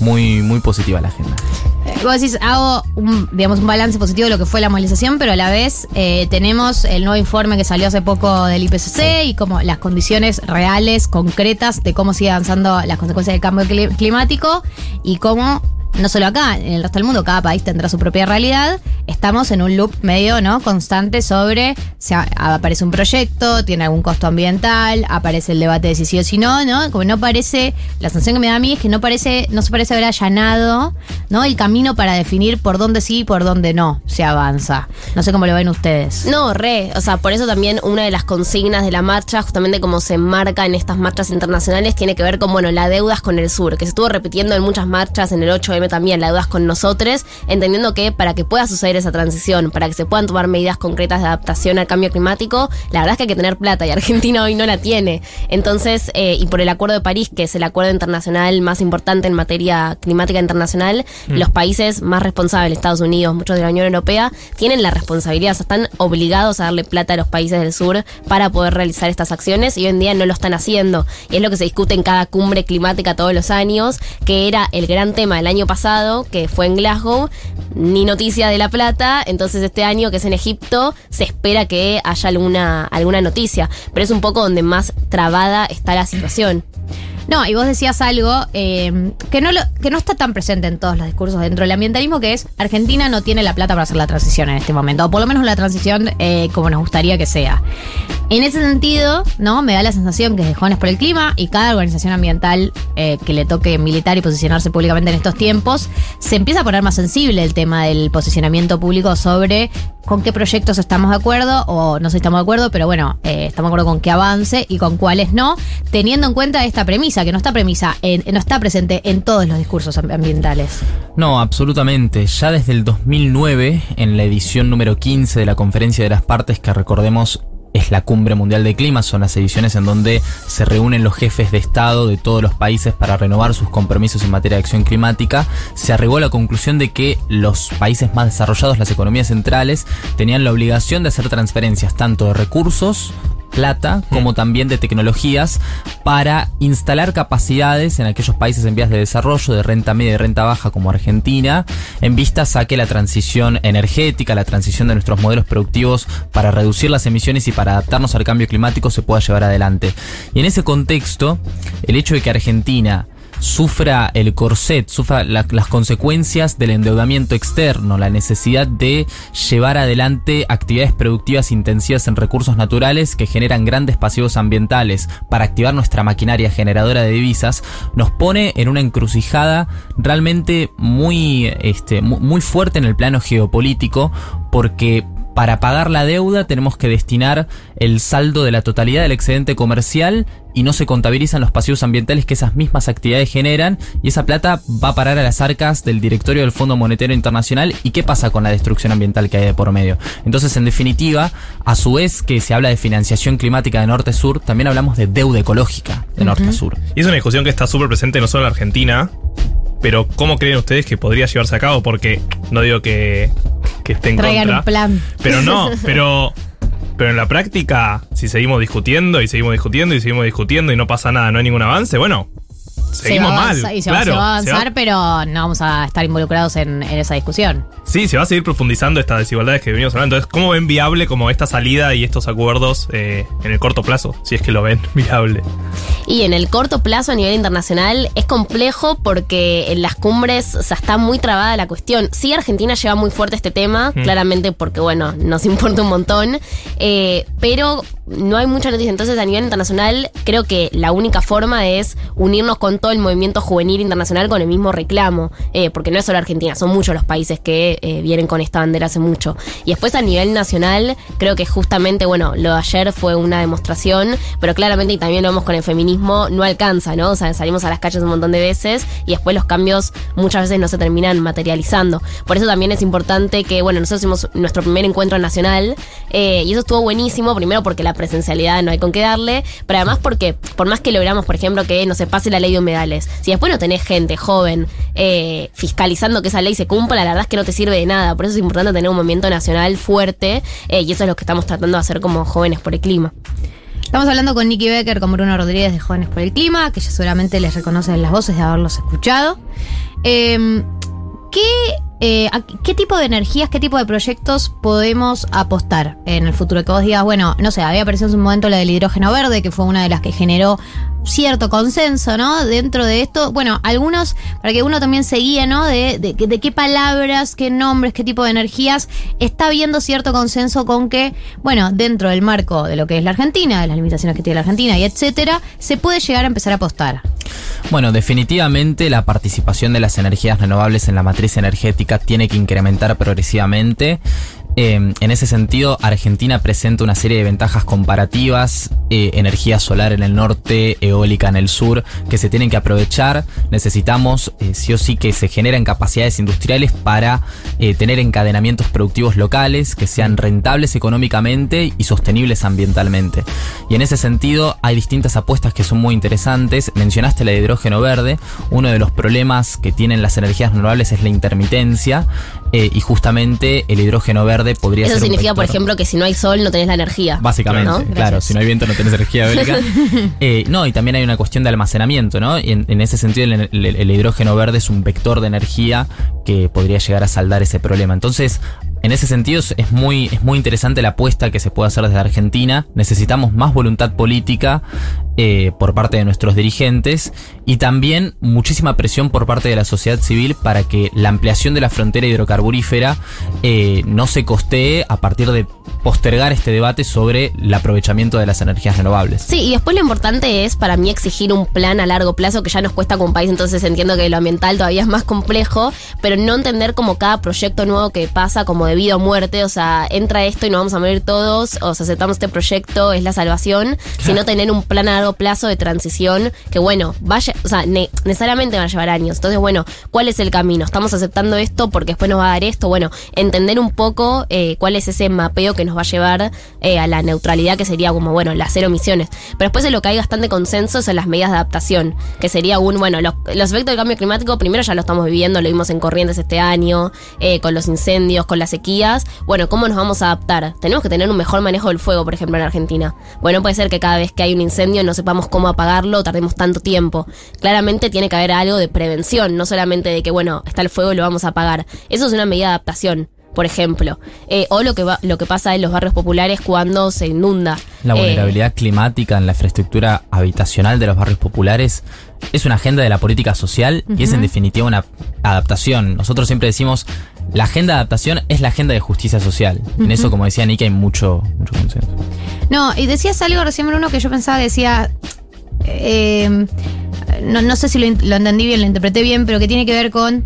muy, muy positiva la agenda. vos decís, hago un, digamos, un balance positivo de lo que fue la movilización, pero a la vez eh, tenemos el nuevo informe que salió hace poco del IPCC y como las condiciones reales, concretas de cómo sigue avanzando las consecuencias del cambio cli- climático y cómo no solo acá, en el resto del mundo, cada país tendrá su propia realidad. Estamos en un loop medio, ¿no? Constante sobre si aparece un proyecto, tiene algún costo ambiental, aparece el debate de si sí o si no, ¿no? Como no parece, la sensación que me da a mí es que no parece, no se parece haber allanado, ¿no? El camino para definir por dónde sí y por dónde no se avanza. No sé cómo lo ven ustedes. No, re. O sea, por eso también una de las consignas de la marcha, justamente como se enmarca en estas marchas internacionales, tiene que ver con, bueno, la deuda es con el sur, que se estuvo repitiendo en muchas marchas, en el 8M también, la deuda es con nosotros, entendiendo que para que pueda suceder esa transición, para que se puedan tomar medidas concretas de adaptación al cambio climático, la verdad es que hay que tener plata y Argentina hoy no la tiene. Entonces, eh, y por el Acuerdo de París, que es el acuerdo internacional más importante en materia climática internacional, Mm. los países más responsables, Estados Unidos, muchos de la Unión Europea, tienen la responsabilidad, o sea, están obligados a darle plata a los países del sur para poder realizar estas acciones y hoy en día no lo están haciendo. Y es lo que se discute en cada cumbre climática todos los años, que era el gran tema del año pasado, que fue en Glasgow, ni noticia de la plata, entonces este año que es en Egipto se espera que haya alguna, alguna noticia, pero es un poco donde más trabada está la situación. No, y vos decías algo eh, que, no que no está tan presente en todos los discursos dentro del ambientalismo, que es Argentina no tiene la plata para hacer la transición en este momento, o por lo menos la transición eh, como nos gustaría que sea. En ese sentido, ¿no? Me da la sensación que desde Jóvenes por el Clima y cada organización ambiental eh, que le toque militar y posicionarse públicamente en estos tiempos, se empieza a poner más sensible el tema del posicionamiento público sobre con qué proyectos estamos de acuerdo o no sé si estamos de acuerdo, pero bueno, estamos de acuerdo con qué avance y con cuáles no, teniendo en cuenta esta premisa, que no está premisa, no está presente en todos los discursos am- ambientales. No, absolutamente. Ya desde el 2009, en la edición número 15 de la Conferencia de las Partes, que recordemos es la Cumbre Mundial de Clima, son las ediciones en donde se reúnen los jefes de Estado de todos los países para renovar sus compromisos en materia de acción climática, se arribó a la conclusión de que los países más desarrollados, las economías centrales, tenían la obligación de hacer transferencias tanto de recursos, plata como también de tecnologías para instalar capacidades en aquellos países en vías de desarrollo de renta media y renta baja como Argentina en vistas a que la transición energética, la transición de nuestros modelos productivos para reducir las emisiones y para adaptarnos al cambio climático se pueda llevar adelante. Y en ese contexto, el hecho de que Argentina sufra el corset, sufra la- las consecuencias del endeudamiento externo, la necesidad de llevar adelante actividades productivas intensivas en recursos naturales que generan grandes pasivos ambientales para activar nuestra maquinaria generadora de divisas, nos pone en una encrucijada realmente muy, este, mu- muy fuerte en el plano geopolítico porque para pagar la deuda tenemos que destinar el saldo de la totalidad del excedente comercial y no se contabilizan los pasivos ambientales que esas mismas actividades generan y esa plata va a parar a las arcas del directorio del Fondo Monetario Internacional y qué pasa con la destrucción ambiental que hay de por medio. Entonces, en definitiva, a su vez que se habla de financiación climática de norte-sur, también hablamos de deuda ecológica de norte-sur. Y es una discusión que está súper presente no solo en Argentina, pero ¿cómo creen ustedes que podría llevarse a cabo? Porque no digo que, que esté en Traigan contra. un plan. Pero no, pero, pero en la práctica, si seguimos discutiendo y seguimos discutiendo y seguimos discutiendo y no pasa nada, no hay ningún avance, bueno, seguimos se va a mal. avanzar- Y se, va- claro, se va a se va- avanzar, pero no vamos a estar involucrados en, en esa discusión. Sí, se va a seguir profundizando estas desigualdades que venimos hablando. Entonces, ¿cómo ven viable como esta salida y estos acuerdos eh, en el corto plazo? Si es que lo ven viable. Y en el corto plazo a nivel internacional es complejo porque en las cumbres o sea, está muy trabada la cuestión. Sí, Argentina lleva muy fuerte este tema, Mm. claramente porque, bueno, nos importa un montón, eh, pero no hay mucha noticia. Entonces, a nivel internacional, creo que la única forma es unirnos con todo el movimiento juvenil internacional con el mismo reclamo, eh, porque no es solo Argentina, son muchos los países que eh, vienen con esta bandera hace mucho. Y después a nivel nacional, creo que justamente, bueno, lo de ayer fue una demostración, pero claramente, y también lo vemos con el feminismo, no alcanza, ¿no? O sea, salimos a las calles un montón de veces y después los cambios muchas veces no se terminan materializando. Por eso también es importante que, bueno, nosotros hicimos nuestro primer encuentro nacional eh, y eso estuvo buenísimo, primero porque la presencialidad no hay con qué darle, pero además porque, por más que logramos, por ejemplo, que no se pase la ley de humedales, si después no tenés gente joven eh, fiscalizando que esa ley se cumpla, la verdad es que no te sirve de nada. Por eso es importante tener un movimiento nacional fuerte eh, y eso es lo que estamos tratando de hacer como jóvenes por el clima. Estamos hablando con Nicky Becker, con Bruno Rodríguez de Jóvenes por el Clima, que ya seguramente les reconocen las voces de haberlos escuchado. Eh, ¿Qué eh, ¿a qué tipo de energías, qué tipo de proyectos podemos apostar en el futuro? Que vos digas, bueno, no sé, había aparecido en su momento la del hidrógeno verde, que fue una de las que generó cierto consenso, ¿no? Dentro de esto, bueno, algunos, para que uno también se guíe, ¿no? De, de, de qué palabras, qué nombres, qué tipo de energías está habiendo cierto consenso con que, bueno, dentro del marco de lo que es la Argentina, de las limitaciones que tiene la Argentina y etcétera, se puede llegar a empezar a apostar. Bueno, definitivamente la participación de las energías renovables en la matriz energética tiene que incrementar progresivamente. Eh, en ese sentido, Argentina presenta una serie de ventajas comparativas, eh, energía solar en el norte, eólica en el sur, que se tienen que aprovechar. Necesitamos eh, sí o sí que se generen capacidades industriales para eh, tener encadenamientos productivos locales que sean rentables económicamente y sostenibles ambientalmente. Y en ese sentido hay distintas apuestas que son muy interesantes. Mencionaste la de hidrógeno verde. Uno de los problemas que tienen las energías renovables es la intermitencia eh, y justamente el hidrógeno verde podría Eso ser un significa, por ejemplo, que si no hay sol no tenés la energía. Básicamente, ¿no? claro, si no hay viento no tenés energía eólica. Eh, no, y también hay una cuestión de almacenamiento, ¿no? Y en, en ese sentido el, el- el hidrógeno verde es un vector de energía que podría llegar a saldar ese problema. Entonces, en ese sentido es muy, es muy interesante la apuesta que se puede hacer desde Argentina. Necesitamos más voluntad política eh, por parte de nuestros dirigentes y también muchísima presión por parte de la sociedad civil para que la ampliación de la frontera hidrocarburífera eh, no se costee a partir de postergar este debate sobre el aprovechamiento de las energías renovables. Sí, y después lo importante es para mí exigir un plan a largo plazo que ya nos cuesta como país, entonces entiendo que lo ambiental todavía es más complejo, pero no entender como cada proyecto nuevo que pasa como de vida o muerte, o sea, entra esto y nos vamos a morir todos, o sea, aceptamos este proyecto, es la salvación, sino tener un plan a largo plazo de transición que bueno, vaya, o sea, ne- necesariamente va a llevar años. Entonces, bueno, ¿cuál es el camino? ¿Estamos aceptando esto porque después nos va a dar esto? Bueno, entender un poco eh, cuál es ese mapeo que nos va a llevar eh, a la neutralidad, que sería como, bueno, las cero emisiones. Pero después de lo que hay bastante consenso son las medidas de adaptación, que sería un, bueno, los, los efectos del cambio climático, primero ya lo estamos viviendo, lo vimos en corrientes este año, eh, con los incendios, con las sequías. Bueno, ¿cómo nos vamos a adaptar? Tenemos que tener un mejor manejo del fuego, por ejemplo, en Argentina. Bueno, puede ser que cada vez que hay un incendio no sepamos cómo apagarlo, tardemos tanto tiempo. Claramente tiene que haber algo de prevención, no solamente de que, bueno, está el fuego y lo vamos a apagar. Eso es una medida de adaptación. Por ejemplo, Eh, o lo que va, lo que pasa en los barrios populares cuando se inunda. La Eh, vulnerabilidad climática en la infraestructura habitacional de los barrios populares es una agenda de la política social y es en definitiva una adaptación. Nosotros siempre decimos, la agenda de adaptación es la agenda de justicia social. En eso, como decía Nick, hay mucho, mucho consenso. No, y decías algo recién, Bruno, que yo pensaba, decía. eh, no, no sé si lo entendí bien, lo interpreté bien, pero que tiene que ver con.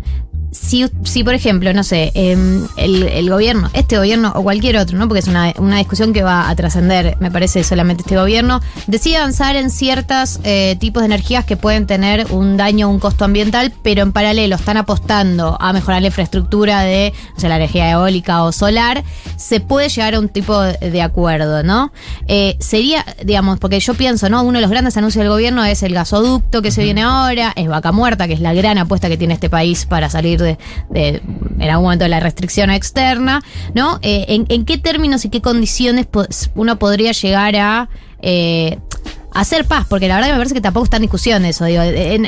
Si, si por ejemplo, no sé, eh, el, el gobierno, este gobierno o cualquier otro, ¿no? Porque es una, una discusión que va a trascender, me parece, solamente este gobierno, decide avanzar en ciertos tipos de energías que pueden tener un daño, un costo ambiental, pero en paralelo están apostando a mejorar la infraestructura de, o sea, la energía eólica o solar, se puede llegar a un tipo de, de acuerdo, ¿no? Eh, sería, digamos, porque yo pienso, ¿no? Uno de los grandes anuncios del gobierno es el gasoducto que se viene ahora, es Vaca Muerta, que es la gran apuesta que tiene este país para salir de, de en algún momento de la restricción externa, ¿no? Eh, ¿en, en qué términos y qué condiciones uno podría llegar a eh, hacer paz? Porque la verdad que me parece que tampoco está en discusión eso, digo, en,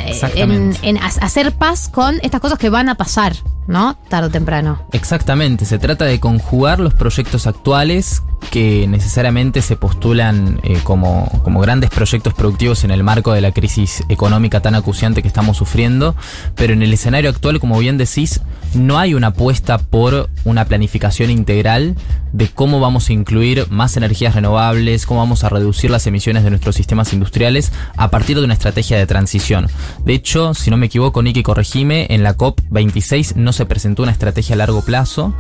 hacer paz con estas cosas que van a pasar, ¿no? Tarde o temprano. Exactamente, se trata de conjugar los proyectos actuales que necesariamente se postulan eh, como, como grandes proyectos productivos en el marco de la crisis económica tan acuciante que estamos sufriendo, pero en el escenario actual, como bien decís, no hay una apuesta por una planificación integral de cómo vamos a incluir más energías renovables, cómo vamos a reducir las emisiones de nuestros sistemas industriales a partir de una estrategia de transición. De hecho, si no me equivoco, Nicky, corregime, en la COP26 no se presentó una estrategia a largo plazo.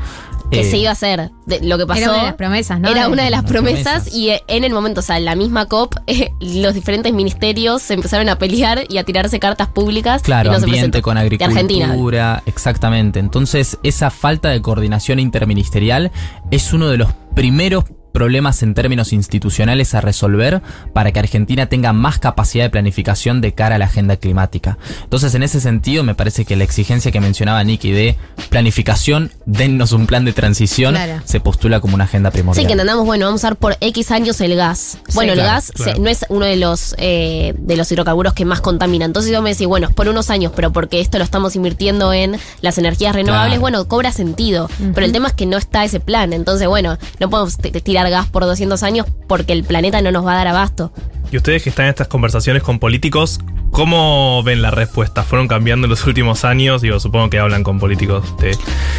que Eh, se iba a hacer. De- lo que pasó. Era una de las promesas, ¿no? Era una de las promesas, promesas. y eh, en el momento, o sea, en la misma COP, eh, los diferentes ministerios se empezaron a pelear y a tirarse cartas públicas. Claro, y no se ambiente presentó. con agricultura, Argentina. exactamente. Entonces, esa falta de coordinación interministerial es uno de los primeros problemas en términos institucionales a resolver para que Argentina tenga más capacidad de planificación de cara a la agenda climática. Entonces, en ese sentido, me parece que la exigencia que mencionaba Nicky de planificación, dennos un plan de transición, Claro. se postula como una agenda primordial. Sí, que entendamos, bueno, vamos a usar por X años el gas. Bueno, el claro, gas se- no es uno de los eh, de los hidrocarburos que más contamina. Entonces yo me decís, bueno, es por unos años, pero porque esto lo estamos invirtiendo en las energías renovables, Claro. bueno, cobra sentido. Pero el tema es que no está ese plan. Entonces, bueno, no podemos t- gas por 200 años porque el planeta no nos va a dar abasto. Y ustedes que están en estas conversaciones con políticos, ¿cómo ven la respuesta? ¿Fueron cambiando en los últimos años? Digo, supongo que hablan con políticos de,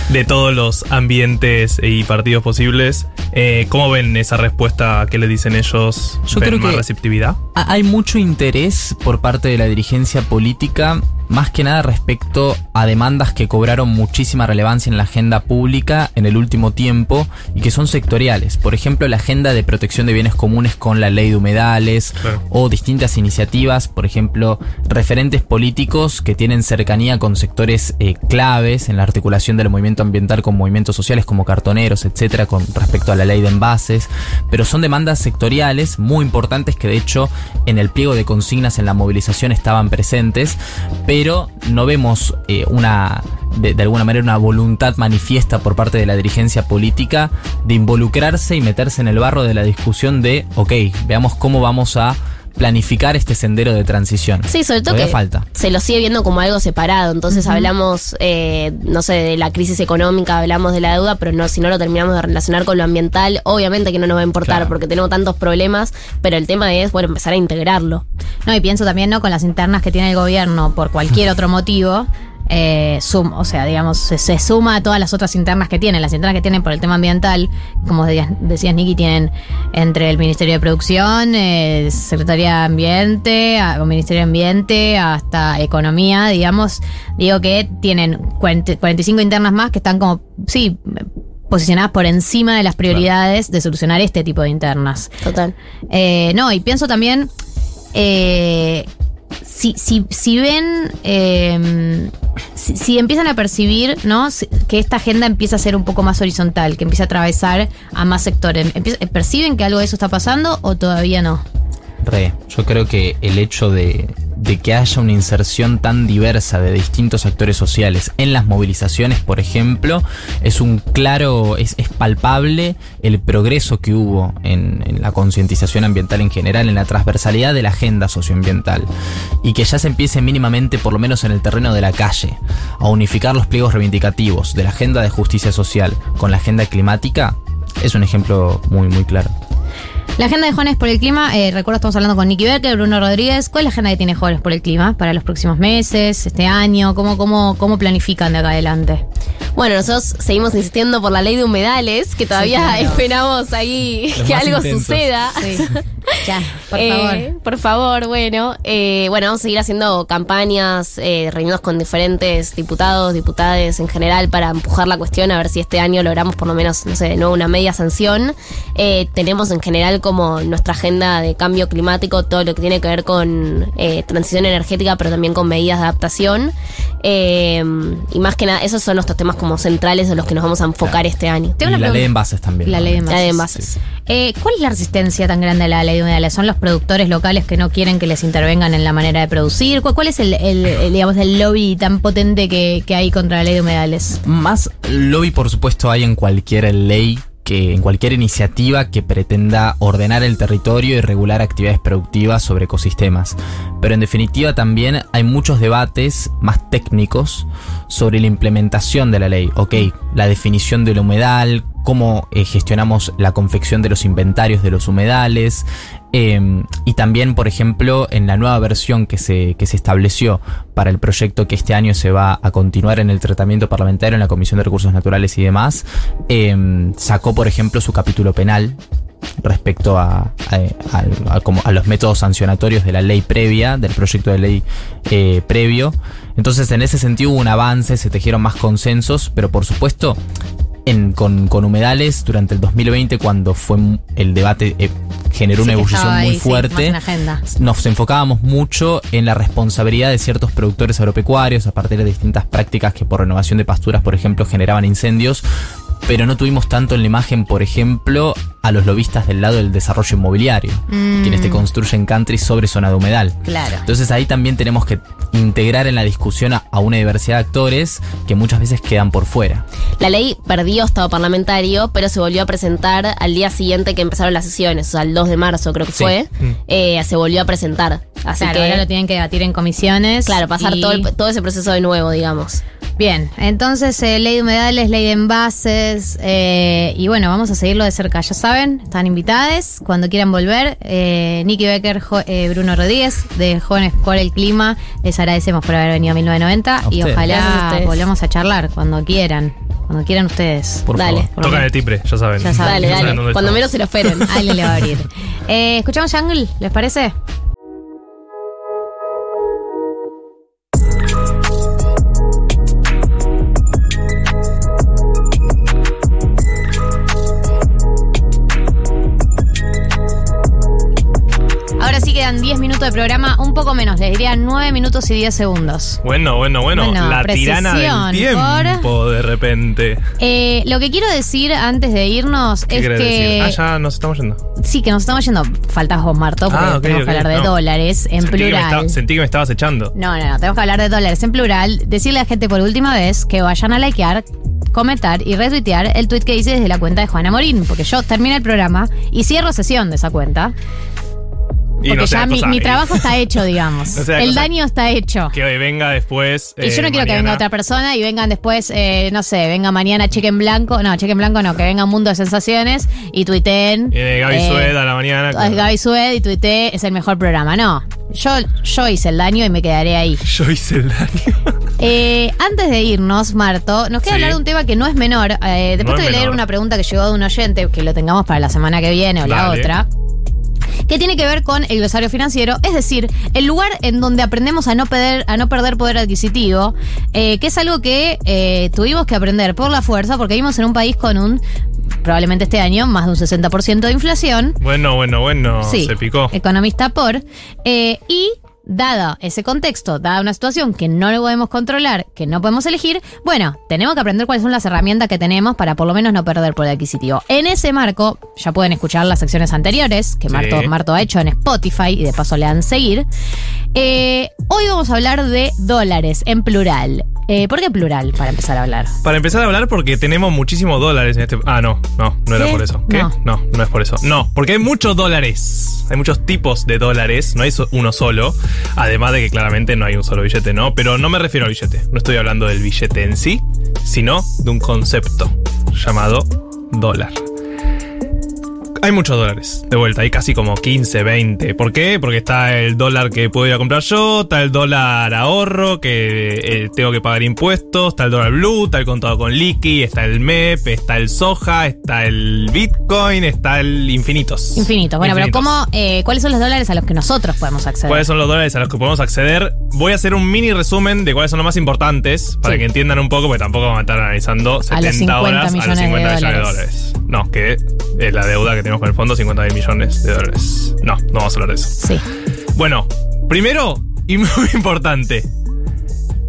de todos los ambientes y partidos posibles. Eh, ¿Cómo ven esa respuesta? ¿Qué le dicen ellos? Yo ¿Ven creo más que- receptividad? Ha- Hay mucho interés por parte de la dirigencia política, más que nada respecto a demandas que cobraron muchísima relevancia en la agenda pública en el último tiempo y que son sectoriales. Por ejemplo, la agenda de protección de bienes comunes con la ley de humedales o distintas iniciativas, por ejemplo, referentes políticos que tienen cercanía con sectores eh, claves en la articulación del movimiento ambiental con movimientos sociales como cartoneros, etcétera, con respecto a la ley de envases, pero son demandas sectoriales muy importantes que de hecho en el pliego de consignas en la movilización estaban presentes, pero no vemos eh, una de, de alguna manera una voluntad manifiesta por parte de la dirigencia política de involucrarse y meterse en el barro de la discusión de, ok, veamos cómo vamos a planificar este sendero de transición. Sí, sobre todo Todavía que falta. se lo sigue viendo como algo separado. Entonces hablamos, eh, no sé, de la crisis económica, hablamos de la deuda, pero no, si no lo terminamos de relacionar con lo ambiental, obviamente que no nos va a importar Claro. porque tenemos tantos problemas, pero el tema es, bueno, empezar a integrarlo. No, y pienso también, ¿no? Con las internas que tiene el gobierno por cualquier otro motivo. Eh, sum- o sea, digamos, se, se suma a todas las otras internas que tienen. Las internas que tienen por el tema ambiental, como decías, decías Nicky, tienen entre el Ministerio de Producción, eh, Secretaría de Ambiente, a- o Ministerio de Ambiente, hasta Economía, digamos. Digo que tienen 40 45 internas más que están como, sí, posicionadas por encima de las prioridades de solucionar este tipo de internas. Total. Eh, no, y pienso también, eh, si, si, si ven, eh, si, si empiezan a percibir, ¿no? Que esta agenda empieza a ser un poco más horizontal, que empieza a atravesar a más sectores. ¿Perciben que algo de eso está pasando o todavía no? Re, yo creo que el hecho de, de que haya una inserción tan diversa de distintos actores sociales en las movilizaciones, por ejemplo, es un claro, es, palpable el progreso que hubo en, en la concientización ambiental en general, en la transversalidad de la agenda socioambiental, y que ya se empiece mínimamente, por lo menos en el terreno de la calle, a unificar los pliegos reivindicativos de la agenda de justicia social con la agenda climática, es un ejemplo muy, muy claro. La agenda de Jóvenes por el Clima, eh, recuerdo estamos hablando con Nicky Becker, Bruno Rodríguez. ¿Cuál es la agenda que tiene Jóvenes por el Clima para los próximos meses, este año? ¿Cómo, cómo, cómo planifican de acá adelante? Bueno, nosotros seguimos insistiendo por la ley de humedales, que todavía claro. esperamos ahí Los que algo intensos. suceda. Sí. Ya, por Eh, favor. Por favor, bueno. eh, bueno, vamos a seguir haciendo campañas, eh, reunidos con diferentes diputados, diputadas en general para empujar la cuestión, a ver si este año logramos por lo menos, no sé, de nuevo una media sanción. Eh, tenemos en general como nuestra agenda de cambio climático, todo lo que tiene que ver con eh, transición energética, pero también con medidas de adaptación. Eh, y más que nada, esos son nuestros temas como centrales en los que nos vamos a enfocar este año. Y la ley de envases también. La ley de La ley de envases. Eh, ¿Cuál es la resistencia tan grande a la ley de humedales? ¿Son los productores locales que no quieren que les intervengan en la manera de producir? ¿Cuál, es el, digamos, el lobby tan potente que, que hay contra la ley de humedales? Más lobby, por supuesto, hay en cualquier ley que en cualquier iniciativa que pretenda ordenar el territorio y regular actividades productivas sobre ecosistemas. Pero en definitiva también hay muchos debates más técnicos sobre la implementación de la ley. Ok, la definición del humedal, cómo eh, gestionamos la confección de los inventarios de los humedales, eh, y también, por ejemplo, en la nueva versión que se, que se estableció para el proyecto que este año se va a continuar en el tratamiento parlamentario en la Comisión de Recursos Naturales y demás, eh, sacó, por ejemplo, su capítulo penal respecto a, a los métodos sancionatorios de la ley previa, del proyecto de ley eh, previo. Entonces, en ese sentido hubo un avance, se tejieron más consensos, pero por supuesto, en- con, con humedales durante el 2020, cuando fue el debate, eh, generó Sí, una ahí, muy sí, fuerte. nos enfocábamos mucho en la responsabilidad de ciertos productores agropecuarios a partir de distintas prácticas que por renovación de pasturas, por ejemplo, generaban incendios, pero no tuvimos tanto en la imagen, por ejemplo, a los lobistas del lado del desarrollo inmobiliario, Mm. quienes te construyen country sobre zona de humedal. Claro. Entonces ahí también tenemos que integrar en la discusión a, a una diversidad de actores que muchas veces quedan por fuera. La ley perdió estado parlamentario, pero se volvió a presentar al día siguiente que empezaron las sesiones, o sea, el 2 de marzo creo que Sí. fue. Mm. eh, se volvió a presentar. Así Claro, que, ahora lo tienen que debatir en comisiones. claro, pasar y- todo, el- todo ese proceso de nuevo, digamos. Bien, entonces eh, ley de humedales, ley de envases eh, y bueno, vamos a seguirlo de cerca. Ya saben, están invitadas cuando quieran volver. Eh, Nicky Becker, Jo- eh, Bruno Rodríguez de Jóvenes por el Clima, les agradecemos por haber venido a 1990 A y ojalá a volvamos a charlar cuando quieran, cuando quieran ustedes. Por Dale. favor. Por el menos. timbre, ya saben. Ya saben. Dale, Ya saben dale. dónde Cuando estamos. menos se lo esperen. Alguien le va a abrir. Eh, ¿Escuchamos Jungle? ¿Les parece? Quedan 10 minutos de programa, un poco menos, les diría 9 minutos y 10 segundos. Bueno, bueno, bueno. Bueno, la tirana del tiempo, de repente. Eh, lo que quiero decir antes de irnos ¿Qué es que. decir? Ah, ya nos estamos yendo. Sí, que nos estamos yendo. Faltas vos, Marto, porque Ah, tenemos que hablar de dólares en Sentí que me plural. estaba- sentí que me estabas echando. No, no, no, tenemos que hablar de dólares en plural. Decirle a la gente por última vez que vayan a likear, comentar y retuitear el tweet que hice desde la cuenta de Juana Morín, porque yo termino el programa y cierro sesión de esa cuenta. Y Porque sea ya mi, trabajo está hecho, digamos. No el daño está hecho. Que hoy venga después. Y yo eh, no quiero que venga otra persona y vengan después, eh, no sé, venga mañana Cheque en Blanco. No, Cheque en Blanco no, que venga Mundo de Sensaciones y tuiteen. Eh, Gaby eh, Sued a la mañana. es Gaby Sued y tuitee, es el mejor programa. No, yo, yo hice el daño y me quedaré ahí. Yo hice el daño. Eh, antes de irnos, Marto, nos queda Sí. hablar de un tema que no es menor. Eh, después No te voy a leer una pregunta que llegó de un oyente, que lo tengamos para la semana que viene o la otra. Que tiene que ver con el glosario financiero, es decir, el lugar en donde aprendemos a no perder, a no perder poder adquisitivo, eh, que es algo que eh, tuvimos que aprender por la fuerza, porque vivimos en un país con un, probablemente este año, más de un 60% de inflación. Bueno, bueno, bueno. Sí, Se picó. economista por. eh, y dada ese contexto, dada una situación que no lo podemos controlar, que no podemos elegir, bueno, tenemos que aprender cuáles son las herramientas que tenemos para por lo menos no perder poder adquisitivo. En ese marco, ya pueden escuchar las secciones anteriores que Sí. Marto, Marto ha hecho en Spotify y de paso le dan seguir. Eh, hoy vamos a hablar de dólares en plural. Eh, ¿Por qué plural para empezar a hablar? Para empezar a hablar, porque tenemos muchísimos dólares en este. Ah, no, no, no era ¿Qué? por eso. ¿Qué? No. No. no, es por eso. No, porque hay muchos dólares. Hay muchos tipos de dólares, no hay uno solo. Además de que claramente no hay un solo billete, ¿no? Pero no me refiero al billete. No estoy hablando del billete en sí, sino de un concepto llamado dólar. Hay muchos dólares, de vuelta, hay casi como 15, 20. ¿Por qué? Porque está el dólar que puedo ir a comprar yo, está el dólar ahorro, que eh, tengo que pagar impuestos, está el dólar blue, está el contado con liqui, está el MEP, está el soja, está el bitcoin, está el infinitos. Infinito. Bueno, Infinitos. pero ¿cómo, eh, ¿cuáles son los dólares a los que nosotros podemos acceder? ¿Cuáles son los dólares a los que podemos acceder? Voy a hacer un mini resumen de cuáles son los más importantes para Sí. que entiendan un poco, porque tampoco vamos a estar analizando 70 50 horas a los millones 50 de millones de dólares. dólares. No, que es la deuda que tenemos con el fondo, 50 mil millones de dólares. No, no vamos a hablar de eso. Sí. Bueno, primero y muy importante.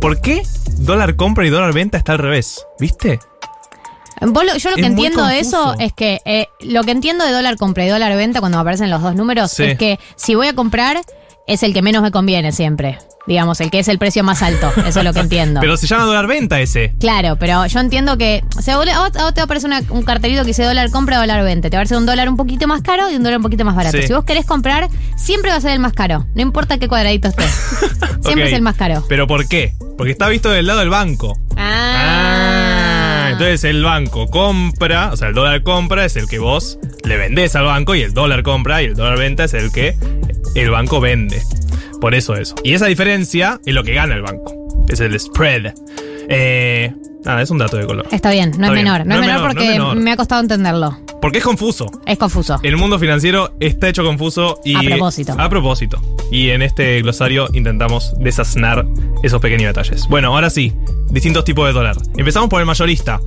¿Por qué dólar compra y dólar venta está al revés? ¿Viste? Vos lo- yo lo Es que entiendo de eso es que eh, lo que entiendo de dólar compra y dólar venta cuando me aparecen los dos números Sí. es que si voy a comprar es el que menos me conviene siempre. Digamos, el que es el precio más alto. Eso es lo que entiendo. Pero se llama dólar venta ese. Claro, pero yo entiendo que. O sea, a vos, a vos te aparece una- un cartelito que dice dólar compra, dólar venta. Te va a aparecer un dólar un poquito más caro y un dólar un poquito más barato. Sí. Si vos querés comprar, siempre va a ser el más caro. No importa qué cuadradito esté. siempre Ok. es el más caro. ¿Pero por qué? Porque está visto del lado del banco. Ah, entonces el banco compra, o sea, el dólar compra es el que vos le vendés al banco y el dólar compra y el dólar venta es el que el banco vende. Por eso eso. Y esa diferencia es lo que gana el banco. Es el spread. Eh, nada, es un dato de color. Está bien, no Está es bien. menor. No, es menor porque no es menor. me ha costado entenderlo. Porque es confuso. Es confuso. El mundo financiero está hecho confuso y. A propósito. A propósito. Y en este glosario intentamos desasnar esos pequeños detalles. Bueno, ahora sí, distintos tipos de dólar. Empezamos por el mayorista.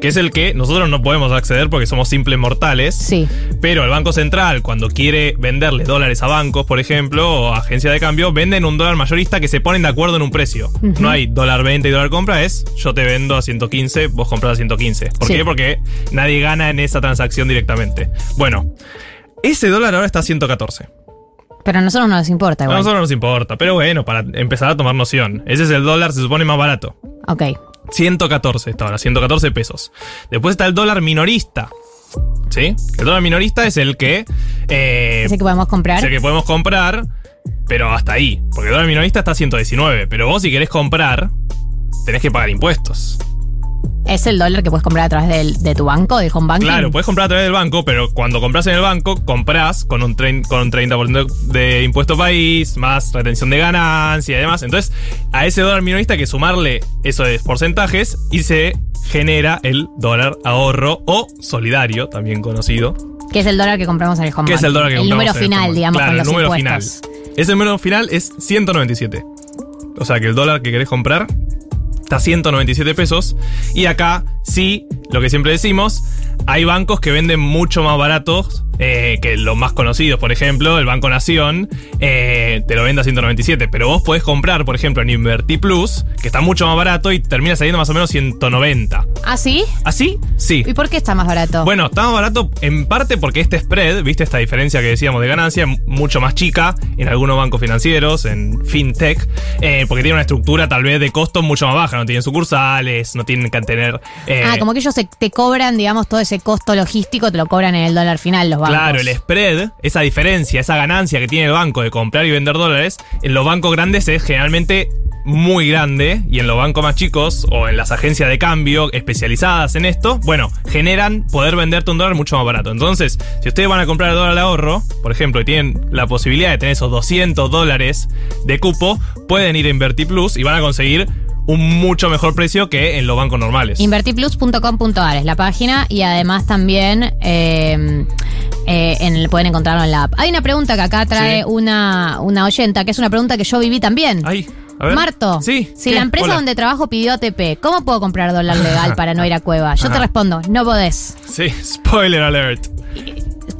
Que es el que nosotros no podemos acceder porque somos simples mortales. Sí. Pero el Banco Central, cuando quiere venderle dólares a bancos, por ejemplo, o a agencia de cambio, venden un dólar mayorista que se ponen de acuerdo en un precio. No hay dólar 20 y dólar compra, es yo te vendo a 115, vos compras a 115. ¿Por Sí. qué? Porque nadie gana en esa transacción directamente. Bueno, ese dólar ahora está a 114. Pero a nosotros no nos importa A nosotros no nos importa, pero bueno, para empezar a tomar noción. Ese es el dólar, se supone más barato. Ok. 114 está ahora, 114 pesos. Después está el dólar minorista. ¿Sí? El dólar minorista es el que. eh, que podemos comprar. es el que podemos comprar, pero hasta ahí. Porque el dólar minorista está a 119. Pero vos, si querés comprar, tenés que pagar impuestos. Es el dólar que puedes comprar a través del- de tu banco, de home banking. Claro, puedes comprar a través del banco, pero cuando compras en el banco, compras con un, trein- con un 30% de impuesto país, más retención de ganancia y demás. Entonces, a ese dólar minorista hay que sumarle esos porcentajes y se genera el dólar ahorro o solidario, también conocido. Que es el dólar que compramos en el home que es el dólar que El compramos número en el final, digamos, Claro, con el los número impuestos. final. Ese número final es 197. O sea que el dólar que querés comprar está a 197 pesos. Y acá, sí, lo que siempre decimos, hay bancos que venden mucho más baratos eh, que los más conocidos. Por ejemplo, el Banco Nación eh, te lo vende a 197. Pero vos podés comprar, por ejemplo, en Inverti Plus, que está mucho más barato y termina saliendo más o menos 190. ¿Ah, sí? ¿Así? Sí. ¿Y por qué está más barato? Bueno, está más barato en parte porque este spread, viste esta diferencia que decíamos de ganancia, mucho más chica en algunos bancos financieros, en fintech, eh, porque tiene una estructura tal vez de costos mucho más baja, no tienen sucursales, no tienen que tener... eh, ah, como que ellos se- te cobran, digamos, todo ese costo logístico, te lo cobran en el dólar final los bancos. Claro, el spread, esa diferencia, esa ganancia que tiene el banco de comprar y vender dólares, en los bancos grandes es generalmente muy grande y en los bancos más chicos o en las agencias de cambio especializadas en esto, bueno, generan poder venderte un dólar mucho más barato. Entonces, si ustedes van a comprar el dólar al ahorro, por ejemplo, y tienen la posibilidad de tener esos 200 dólares de cupo, pueden ir a Inverti Plus y van a conseguir un mucho mejor precio que en los bancos normales. Invertiplus.com.ar es la página y además también eh, eh, en el- pueden encontrarlo en la app. Hay una pregunta que acá trae Sí. una, una oyenta, que es una pregunta que yo viví también. a ver. Marto, Sí, si ¿qué? la empresa Hola. donde trabajo pidió ATP, ¿cómo puedo comprar dólar legal para no ir a cueva? Yo te respondo, no podés. Sí, spoiler alert.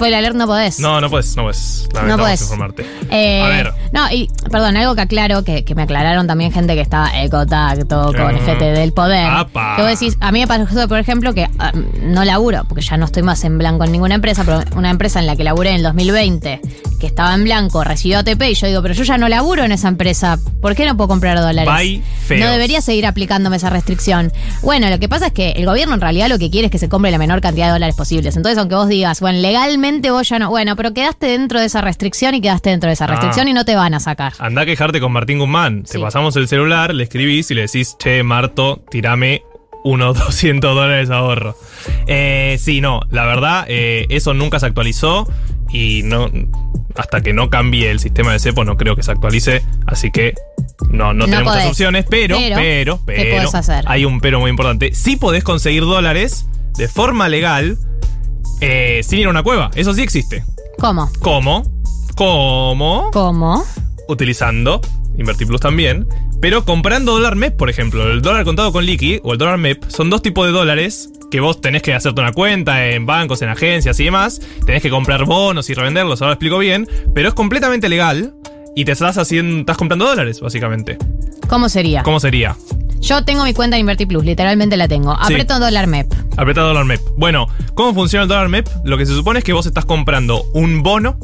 Spoiler alert, no podés. No, no puedes, no puedes. Lamentamos podés. informarte. Eh, A ver. No, y perdón, algo que aclaro, que, que me aclararon también gente que estaba en contacto con Mm. gente del poder. Apa. Que vos decís, a mí me pasó, por ejemplo, que ah, no laburo, porque ya no estoy más en blanco en ninguna empresa, pero una empresa en la que laburé en el 2020, que estaba en blanco, recibió ATP, y yo digo, pero yo ya no laburo en esa empresa, ¿por qué no puedo comprar dólares? Bye, feos. No debería seguir aplicándome esa restricción. Bueno, lo que pasa es que el gobierno en realidad lo que quiere es que se compre la menor cantidad de dólares posibles. Entonces, aunque vos digas, bueno, legalmente vos ya no, bueno, pero quedaste dentro de esa restricción y quedaste dentro de esa Ah. restricción y no te van a sacar. Anda a quejarte con Martín Guzmán. Te pasamos el celular, le escribís y le decís, che, Marto, tirame unos 200 dólares de ahorro. Eh, sí, no, la verdad, eh, eso nunca se actualizó y no hasta que no cambie el sistema de cepo no creo que se actualice, así que no, no, No tenemos opciones, pero, Pero, pero, hay un pero muy importante. Sí podés conseguir dólares de forma legal eh, sin ir a una cueva, eso sí existe. ¿Cómo? ¿Cómo? ¿Cómo? ¿Cómo? utilizando InvertiPlus también, pero comprando dólar MEP, por ejemplo. El dólar contado con liqui o el dólar MEP son dos tipos de dólares que vos tenés que hacerte una cuenta en bancos, en agencias y demás. Tenés que comprar bonos y revenderlos, ahora lo explico bien, pero es completamente legal y te estás haciendo, estás comprando dólares, básicamente. ¿Cómo sería? ¿Cómo sería? Yo tengo mi cuenta en InvertiPlus, literalmente la tengo. Sí. Aprieto dólar MEP. Apretar dólar MEP. Bueno, ¿cómo funciona el dólar MEP? Lo que se supone es que vos estás comprando un bono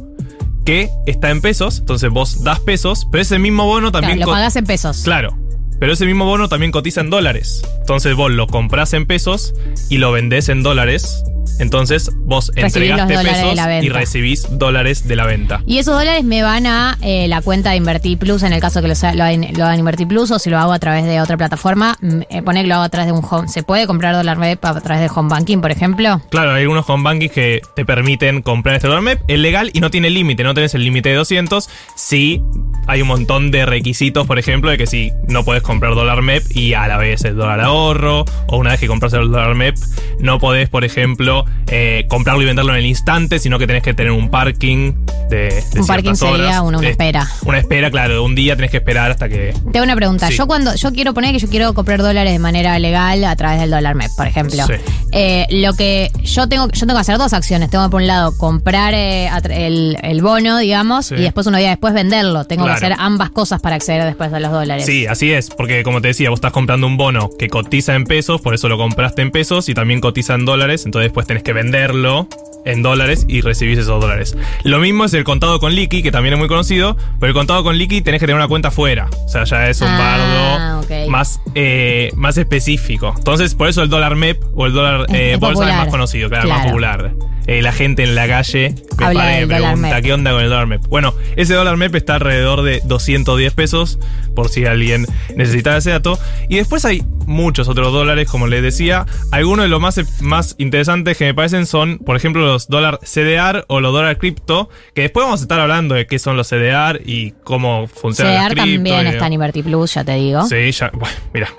que está en pesos, entonces vos das pesos, pero ese mismo bono también... Claro, lo pagás en pesos. Claro. Pero ese mismo bono también cotiza en dólares. Entonces vos lo comprás en pesos y lo vendés en dólares. Entonces vos entregaste pesos y recibís dólares de la venta. Y esos dólares me van a eh, la cuenta de InvertiPlus en el caso que lo, lo hagan lo hagan InvertiPlus o si lo hago a través de otra plataforma. mm, eh, poner que lo hago a través de un home. ¿Se puede comprar dólar MEP a través de home banking, por ejemplo? Claro, hay algunos home bankings que te permiten comprar este dólar MEP. Es legal y no tiene límite, no tenés el límite de 200. Sí, hay un montón de requisitos, por ejemplo, de que si no puedes comprar dólar MEP y a la vez el dólar ahorro, o una vez que compras el dólar MEP, no podés, por ejemplo, eh, comprarlo y venderlo en el instante, sino que tenés que tener un parking de, de Un parking horas. sería una, una Eh, espera. Una espera, claro, de un día tenés que esperar hasta que. Tengo una pregunta. Sí. Yo cuando yo quiero poner que yo quiero comprar dólares de manera legal a través del dólar MEP, por ejemplo. Sí. Eh, lo que yo tengo, yo tengo que hacer dos acciones. Tengo que por un lado comprar eh, el, el bono, digamos, Sí. y después unos días después venderlo. Tengo Claro. que hacer ambas cosas para acceder después a los dólares. Sí, así es, porque como te decía, vos estás comprando un bono que cotiza en pesos, por eso lo compraste en pesos y también cotiza en dólares, entonces después tenés que venderlo en dólares y recibís esos dólares. Lo mismo es el contado con liqui, que también es muy conocido, pero el contado con liqui tenés que tener una cuenta fuera, o sea, ya es un Ah, bardo más, eh, más específico. Entonces, por eso el dólar MEP o el dólar eh, es bolsa es más conocido, claro, Claro. más popular. Eh, la gente en la calle me Habla para y del me dólar pregunta MEP. qué onda con el dólar MEP. Bueno, ese dólar MEP está alrededor de 210 pesos, por si alguien necesitaba ese dato. Y después hay muchos otros dólares, como les decía. Algunos de los más, más interesantes que me parecen son, por ejemplo, los dólar CDR o los dólar cripto, que después vamos a estar hablando de qué son los CDR y cómo funcionan CEDAR las cripto. también y- está en Ibertiplus, ya te digo. Sí, ya, bueno, mira.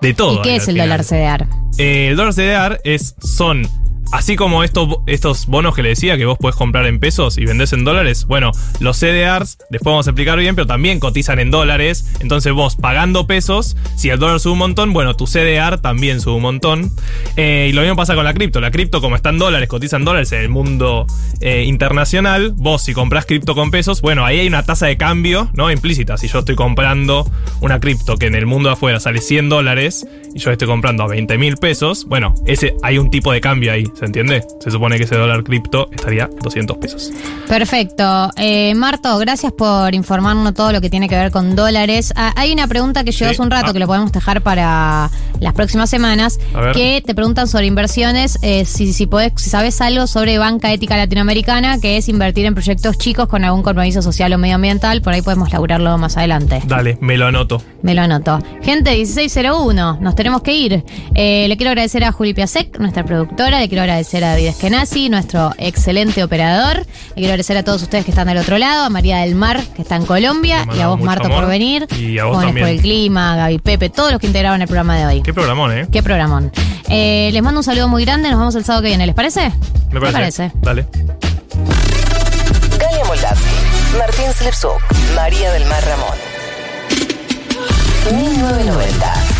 De todo. ¿Y qué es el final. dólar CDR? Eh, el dólar CDR es, son, así como estos, estos bonos que le decía que vos podés comprar en pesos y vendés en dólares, bueno, los CDRs, después vamos a explicar bien, pero también cotizan en dólares. Entonces vos pagando pesos, si el dólar sube un montón, bueno, tu CDR también sube un montón. Eh, y lo mismo pasa con la cripto. La cripto, como está en dólares, cotiza en dólares en el mundo eh, internacional, vos si comprás cripto con pesos, bueno, ahí hay una tasa de cambio, ¿no? Implícita. Si yo estoy comprando una cripto que en el mundo de afuera sale 100 dólares y yo estoy comprando a 20 mil pesos, bueno, ese hay un tipo de cambio ahí, ¿se entiende? Se supone que ese dólar cripto estaría 200 pesos. Perfecto. Eh, Marto, gracias por informarnos todo lo que tiene que ver con dólares. Ah, hay una pregunta que llegó Sí. hace un rato Ah. que lo podemos dejar para las próximas semanas, que te preguntan sobre inversiones, eh, si, si, podés, si sabes algo sobre banca ética latinoamericana, que es invertir en proyectos chicos con algún compromiso social o medioambiental. Por ahí podemos laburarlo más adelante. Dale, me lo anoto. Me lo anoto. Gente, 1601, nos tenemos que ir. Eh, le quiero agradecer a Juli Piasek, nuestra productora. Le quiero agradecer a David Eskenazi, nuestro excelente operador. Le quiero agradecer a todos ustedes que están del otro lado, a María del Mar, que está en Colombia, y a vos, Marto, amor. por venir. Y a vos Jóvenes también. por el clima, Gaby Pepe, todos los que integraron el programa de hoy. Qué programón, ¿eh? Qué programón. Eh, les mando un saludo muy grande. Nos vemos el sábado que viene. ¿Les parece? Me parece. Dale. Galia Moldavsky, Martín Slepsuk, María del Mar Ramón. 1990.